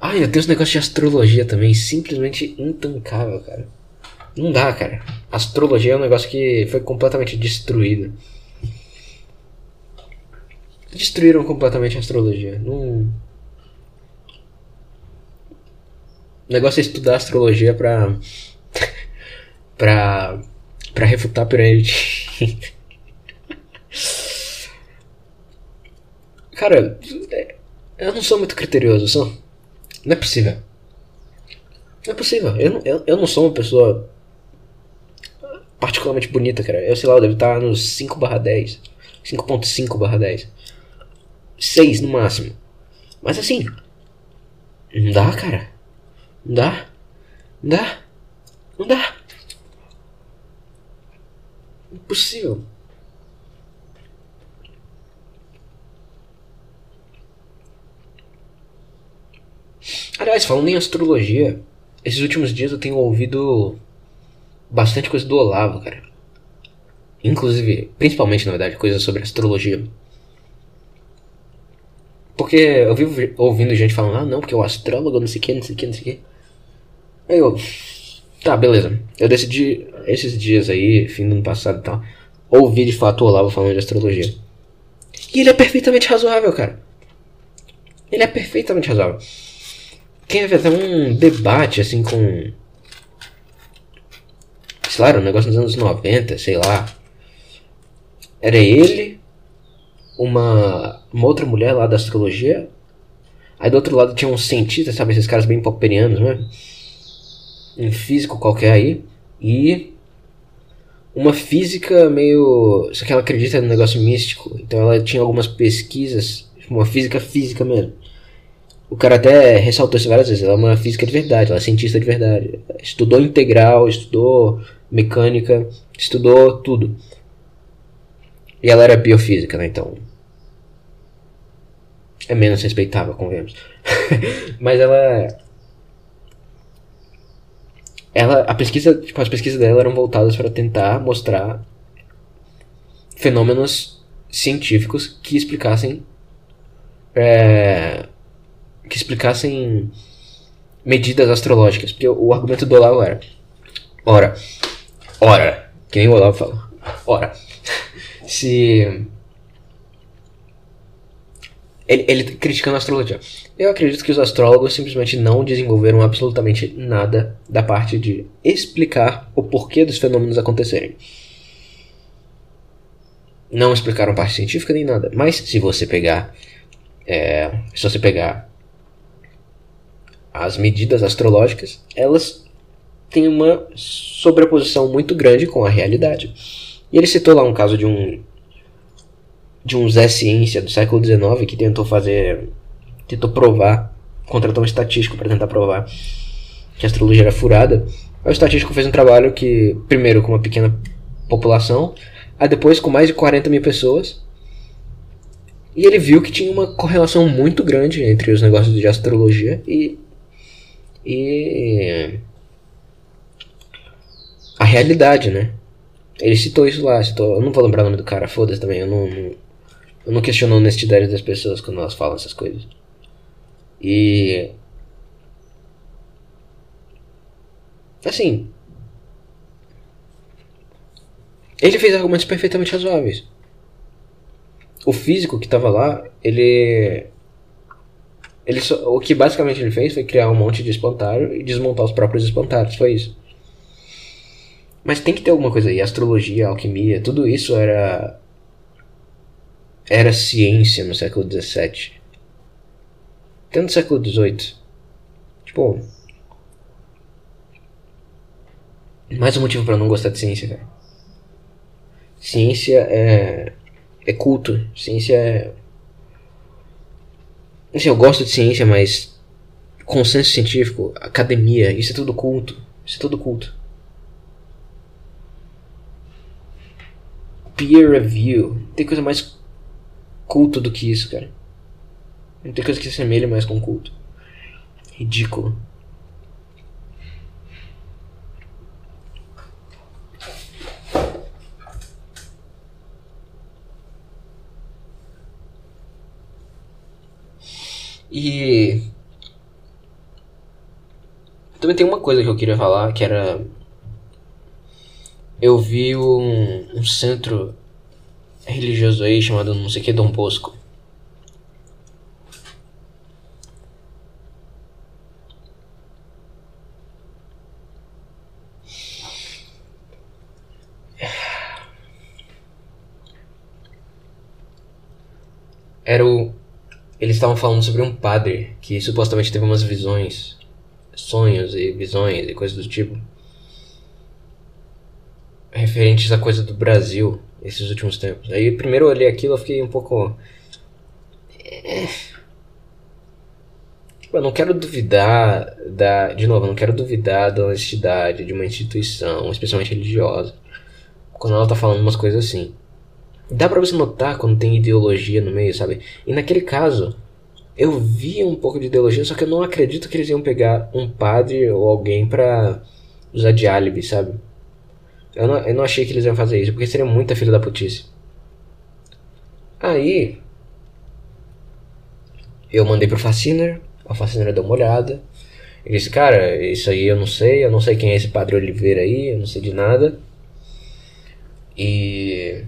Ah, eu tenho esse negócio de astrologia também. Simplesmente intancável, cara. Não dá, cara. Astrologia é um negócio que foi completamente destruído. Destruíram completamente a astrologia. Não. O negócio é estudar astrologia pra. [LAUGHS] pra. pra refutar pirâmide. [LAUGHS] Cara, eu não sou muito criterioso. Não é possível. Não é possível. Eu, eu, eu não sou uma pessoa particularmente bonita, cara. Eu sei lá, eu devo estar nos 5 barra 10. 5.5 barra 10. 6 no máximo. Mas assim. Não dá, cara. Não dá? Não dá? Não dá? Impossível. Aliás, falando em astrologia, esses últimos dias eu tenho ouvido bastante coisa do Olavo, cara. Inclusive, principalmente na verdade, coisas sobre astrologia. Porque eu vivo ouvindo gente falando, ah não, porque o astrólogo não sei o que, não sei o que, não sei o que. Aí eu. Tá, beleza. Eu decidi esses dias aí, fim do ano passado e tal, ouvir de fato o Olavo falando de astrologia. E ele é perfeitamente razoável, cara. Ele é perfeitamente razoável. Quem vai até um debate assim com. Sei lá, um negócio nos anos 90, sei lá. Era ele, uma, uma outra mulher lá da astrologia. Aí do outro lado tinha um cientista, sabe? Esses caras bem popperianos, né? um físico qualquer aí e uma física meio. Só que ela acredita no negócio místico. Então ela tinha algumas pesquisas, uma física física mesmo. O cara até ressaltou isso várias vezes. Ela é uma física de verdade, ela é cientista de verdade. Estudou integral, estudou mecânica, estudou tudo. E ela era biofísica, né? Então. É menos respeitável, convenhamos. [LAUGHS] Mas ela ela a pesquisa tipo, as pesquisas dela eram voltadas para tentar mostrar fenômenos científicos que explicassem é, que explicassem medidas astrológicas porque o, argumento do Olavo era ora ora que nem o Olavo fala ora [LAUGHS] se ele, ele criticando a astrologia. Eu acredito que os astrólogos simplesmente não desenvolveram absolutamente nada da parte de explicar o porquê dos fenômenos acontecerem. Não explicaram parte científica nem nada. Mas se você pegar. É, se você pegar as medidas astrológicas, elas têm uma sobreposição muito grande com a realidade. E ele citou lá um caso de um de um Zé Ciência do século XIX que tentou fazer. tentou provar, contratou um estatístico para tentar provar que a astrologia era furada, o estatístico fez um trabalho que, primeiro, com uma pequena população, aí depois com mais de 40 mil pessoas, e ele viu que tinha uma correlação muito grande entre os negócios de astrologia e. e. a realidade, né? Ele citou isso lá, citou. Eu não vou lembrar o nome do cara, foda-se também, eu não, não. Eu não questiono a honestidade das pessoas quando elas falam essas coisas. E. Assim. Ele fez argumentos perfeitamente razoáveis o físico que tava lá, ele. ele só, o que basicamente ele fez foi criar um monte de espantalho e desmontar os próprios espantalhos, foi isso. Mas tem que ter alguma coisa aí. Astrologia, alquimia, tudo isso era. Era ciência no século XVII. Até no século XVIII. Tipo. Mais um motivo para não gostar de ciência, cara. Ciência é é culto. Ciência é. Assim, eu gosto de ciência, mas consenso científico, academia, isso é tudo culto. Isso é tudo culto. Peer review. Tem coisa mais culto do que isso, cara. Não tem coisa que se assemelhe mais com culto. Ridículo. E. Também tem uma coisa que eu queria falar, que era. Eu vi um, um centro religioso aí chamado não sei que Dom Bosco. Era o eles estavam falando sobre um padre que supostamente teve umas visões, sonhos e visões e coisas do tipo, referentes a coisa do Brasil esses últimos tempos. Aí primeiro eu olhei aquilo, eu fiquei um pouco. É... Eu não quero duvidar da. De novo, eu não quero duvidar da honestidade de uma instituição, especialmente religiosa, quando ela tá falando umas coisas assim. Dá pra você notar quando tem ideologia no meio, sabe? E naquele caso, eu vi um pouco de ideologia, só que eu não acredito que eles iam pegar um padre ou alguém pra usar de álibi, sabe? Eu não, eu não achei que eles iam fazer isso, porque seria muita filha da putice. Aí, eu mandei pro Fasciner, a Fasciner deu uma olhada. Ele disse, cara, isso aí eu não sei, eu não sei quem é esse Padre Oliveira aí, eu não sei de nada. E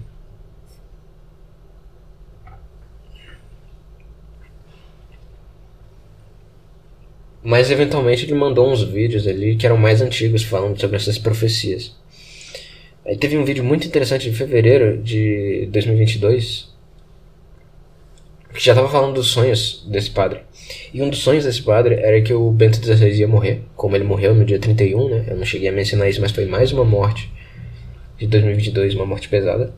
Mas eventualmente ele mandou uns vídeos ali que eram mais antigos falando sobre essas profecias. Aí teve um vídeo muito interessante de fevereiro de 2022 que já estava falando dos sonhos desse padre. E um dos sonhos desse padre era que o Bento XVI ia morrer, como ele morreu no dia 31, né? Eu não cheguei a mencionar isso, mas foi mais uma morte de 2022, uma morte pesada.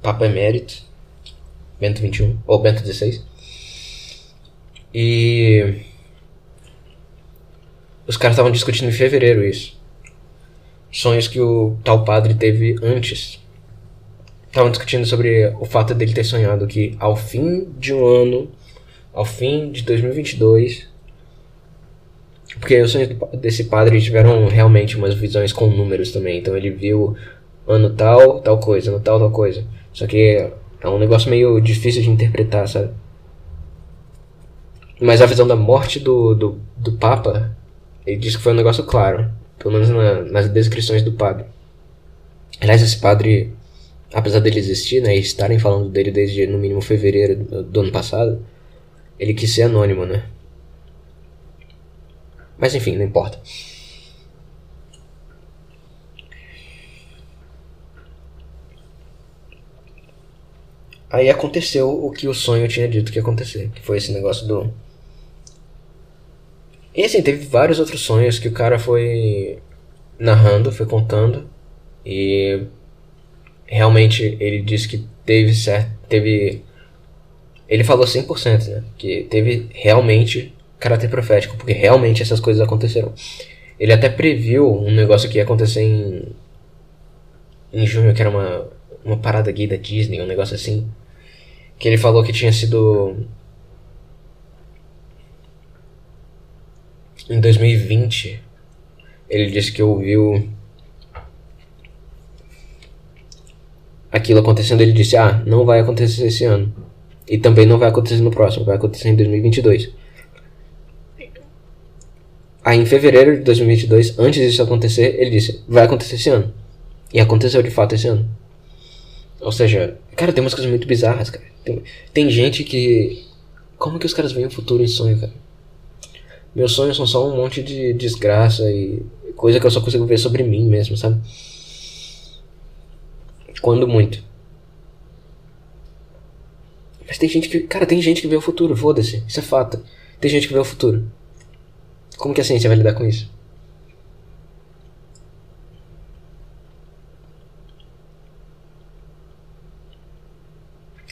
Papa Emérito, Bento 21, ou Bento 16. E. Os caras estavam discutindo em fevereiro isso. Sonhos que o tal padre teve antes. Estavam discutindo sobre o fato dele ter sonhado que ao fim de um ano, ao fim de 2022, porque os sonhos desse padre tiveram realmente umas visões com números também. Então ele viu ano tal, tal coisa, ano tal, tal coisa. Só que é um negócio meio difícil de interpretar, sabe? Mas a visão da morte do, do, do Papa, ele diz que foi um negócio claro. Pelo menos na, nas descrições do padre. Aliás, esse padre, apesar dele existir, né, e estarem falando dele desde no mínimo fevereiro do, do ano passado, ele quis ser anônimo, né? Mas enfim, não importa. Aí aconteceu o que o sonho tinha dito que ia acontecer, que foi esse negócio do e assim, teve vários outros sonhos que o cara foi narrando, foi contando. E realmente ele disse que teve certo. Teve. Ele falou 100%, né? Que teve realmente caráter profético, porque realmente essas coisas aconteceram. Ele até previu um negócio que ia acontecer em. em junho, que era uma, uma parada gay da Disney, um negócio assim. Que ele falou que tinha sido. Em 2020, ele disse que ouviu. Aquilo acontecendo, ele disse: Ah, não vai acontecer esse ano. E também não vai acontecer no próximo, vai acontecer em 2022. Aí em fevereiro de 2022, antes disso acontecer, ele disse: vai acontecer esse ano. E aconteceu de fato esse ano. Ou seja, cara, tem umas coisas muito bizarras, cara. Tem, tem gente que. Como que os caras veem o futuro em sonho, cara? Meus sonhos são só um monte de desgraça e coisa que eu só consigo ver sobre mim mesmo, sabe? Quando muito. Mas tem gente que. Cara, tem gente que vê o futuro, foda-se. Isso é fato. Tem gente que vê o futuro. Como que a ciência vai lidar com isso?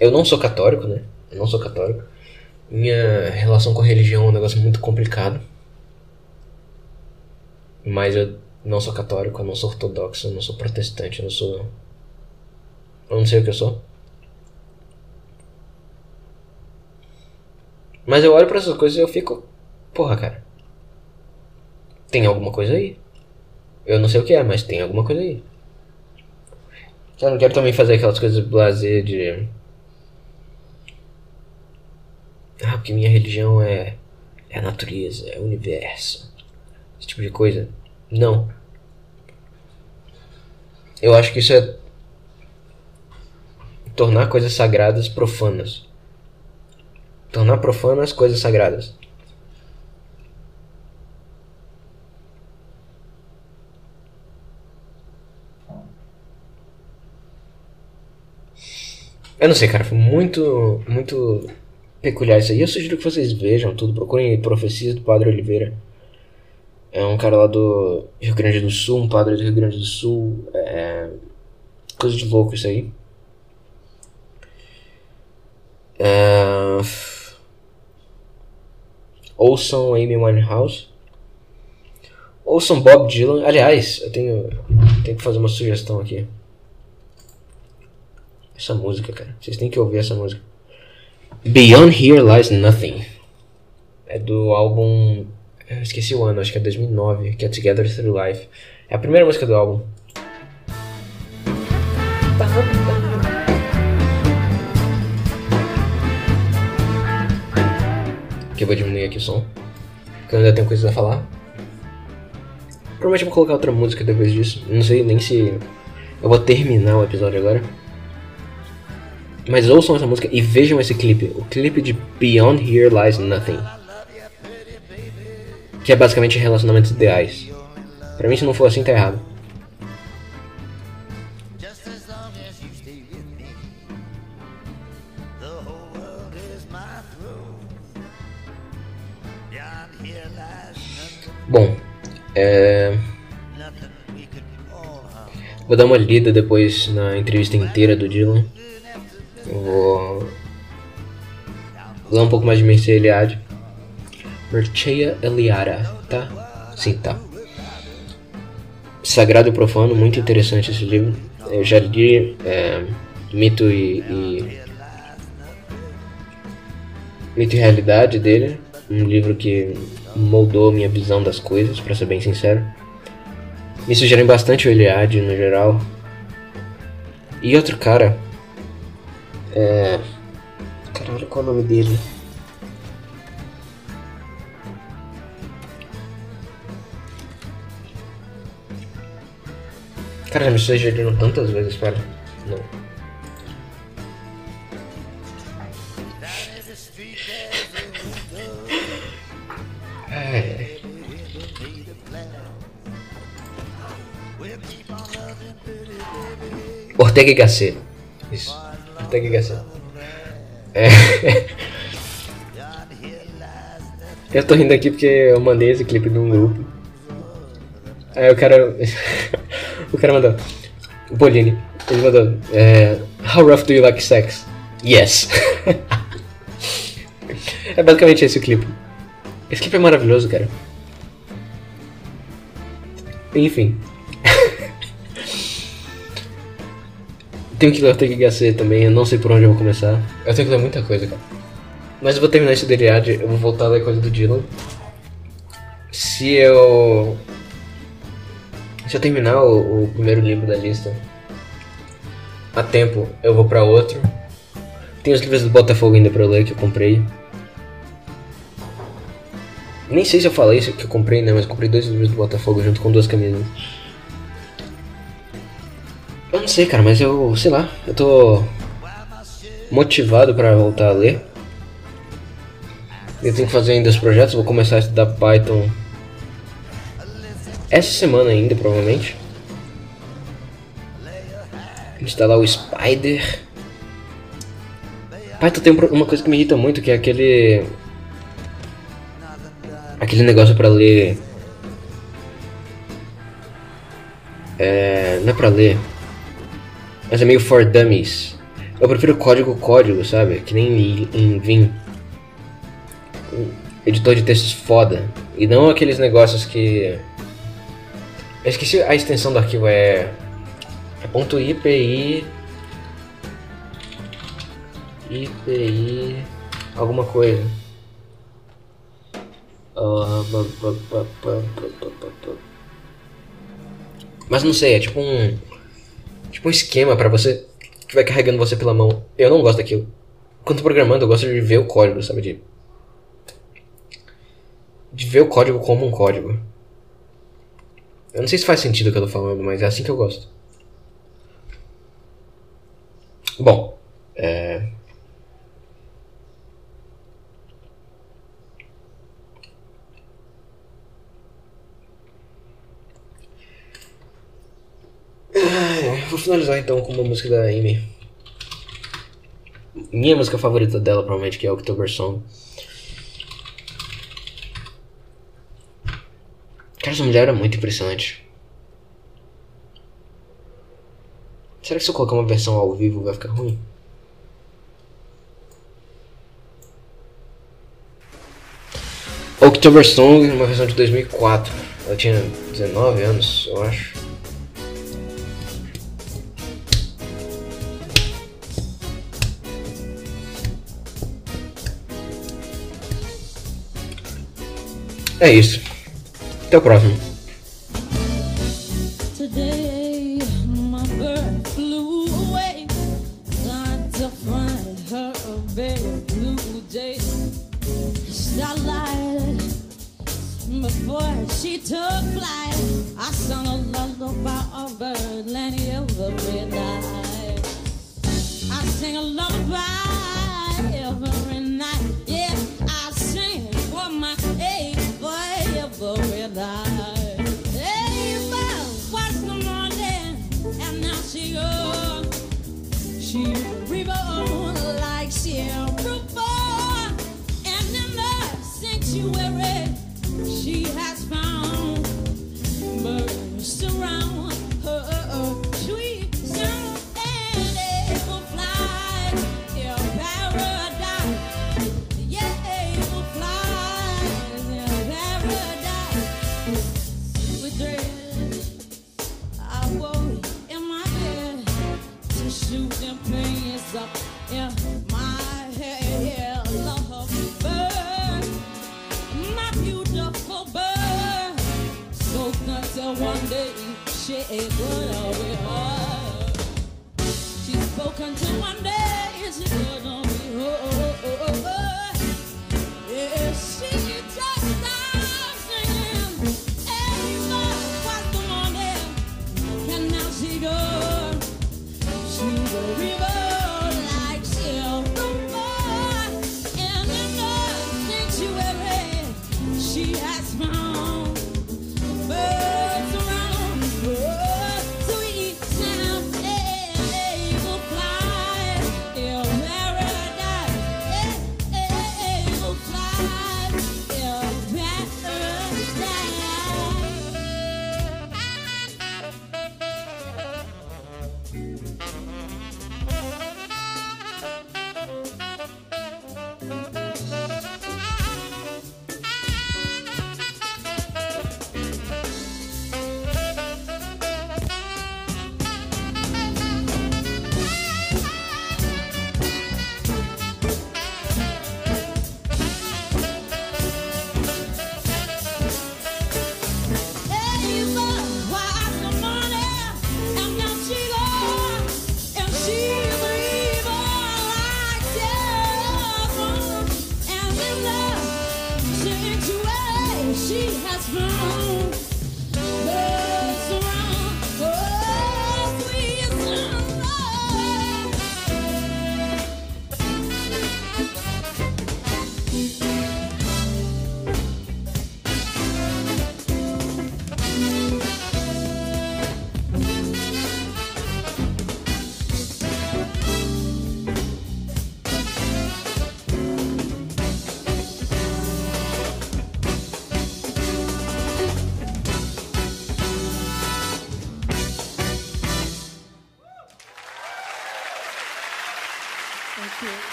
Eu não sou católico, né? Eu não sou católico. Minha relação com a religião é um negócio muito complicado. Mas eu não sou católico, eu não sou ortodoxo, eu não sou protestante, eu não sou. Eu não sei o que eu sou. Mas eu olho para essas coisas e eu fico. Porra, cara. Tem alguma coisa aí. Eu não sei o que é, mas tem alguma coisa aí. Eu não quero também fazer aquelas coisas blazer de. Ah, porque minha religião é. É a natureza, é o universo. Esse tipo de coisa. Não. Eu acho que isso é. Tornar coisas sagradas profanas. Tornar profanas coisas sagradas. Eu não sei, cara, foi muito, muito peculiar isso aí. Eu sugiro que vocês vejam tudo, procurem Profecias do Padre Oliveira. É um cara lá do Rio Grande do Sul, um padre do Rio Grande do Sul. É... Coisa de louco isso aí. É... Ouçam Amy Winehouse. Ouçam Bob Dylan. Aliás, eu tenho, tenho que fazer uma sugestão aqui. Essa música, cara. Vocês têm que ouvir essa música. Beyond Here Lies Nothing. É do álbum. Eu esqueci o ano, acho que é 2009, que é Together Through Life. É a primeira música do álbum. Que eu vou diminuir aqui o som. Porque eu ainda tenho coisas a falar. Provavelmente vou colocar outra música depois disso. Não sei nem se eu vou terminar o episódio agora. Mas ouçam essa música e vejam esse clipe. O clipe de Beyond Here Lies Nothing. Que é basicamente relacionamentos ideais. Pra mim, se não for assim, tá errado. Bom, é... Vou dar uma lida depois na entrevista inteira do Dylan. Vou ler um pouco mais de Mircea Eliade. Mircea Eliade, tá? Sim, tá. Sagrado e Profano, muito interessante esse livro. Eu já li é, Mito e, e, Mito e Realidade dele. Um livro que moldou minha visão das coisas, para ser bem sincero. Me sugerem bastante o Eliade no geral. E outro cara é. Caralho, qual é o nome dele? Cara, já me sugeriram tantas vezes, cara. Não. É. Ortega e Gasset. Isso. Até que Garcia. É. Eu tô rindo aqui porque eu mandei esse clipe num grupo. Aí o cara. [LAUGHS] o cara mandou. O Bolini. Ele mandou. É, How rough do you like sex? Yes. [LAUGHS] é basicamente esse o clipe. Esse clipe é maravilhoso, cara. Enfim. Tenho que ler o TQHC também, eu não sei por onde eu vou começar. Eu tenho que ler muita coisa, cara. Mas eu vou terminar esse Deliad, eu vou voltar a ler coisa do Dylan. Se eu. Se eu terminar o, o primeiro livro da lista a tempo, eu vou pra outro. Tem os livros do Botafogo ainda pra eu ler que eu comprei. Nem sei se eu falei isso que eu comprei, né? Mas eu comprei dois livros do Botafogo junto com duas camisas. Eu não sei, cara, mas eu, sei lá, eu tô motivado pra voltar a ler. Eu tenho que fazer ainda os projetos, vou começar a estudar Python essa semana ainda, provavelmente. Instalar o Spider. Python tem uma coisa que me irrita muito, que é aquele... Aquele negócio pra ler... É... Não é pra ler. Mas é meio for dummies. Eu prefiro código código, sabe? Que nem em Vim. Editor de textos foda. E não aqueles negócios que... Eu esqueci a extensão do arquivo, é... É ponto .ipi... IPI... Alguma coisa. Mas não sei, é tipo um tipo um esquema para você que vai carregando você pela mão. Eu não gosto daquilo. Quando tô programando, eu gosto de ver o código, sabe? De, de ver o código como um código. Eu não sei se faz sentido o que eu tô falando, mas é assim que eu gosto. Bom, é... vou finalizar então com uma música da Amy. Minha música favorita dela, provavelmente, que é October Song. Cara, essa mulher era muito impressionante. Será que se eu colocar uma versão ao vivo vai ficar ruim? October Song, uma versão de 2004. Ela tinha 19 anos, eu acho. É isso. Até o próximo. She took flight, I sung a lullaby of birdland every night. I sing a lullaby She bird. So until one day she gonna be her. She spoke until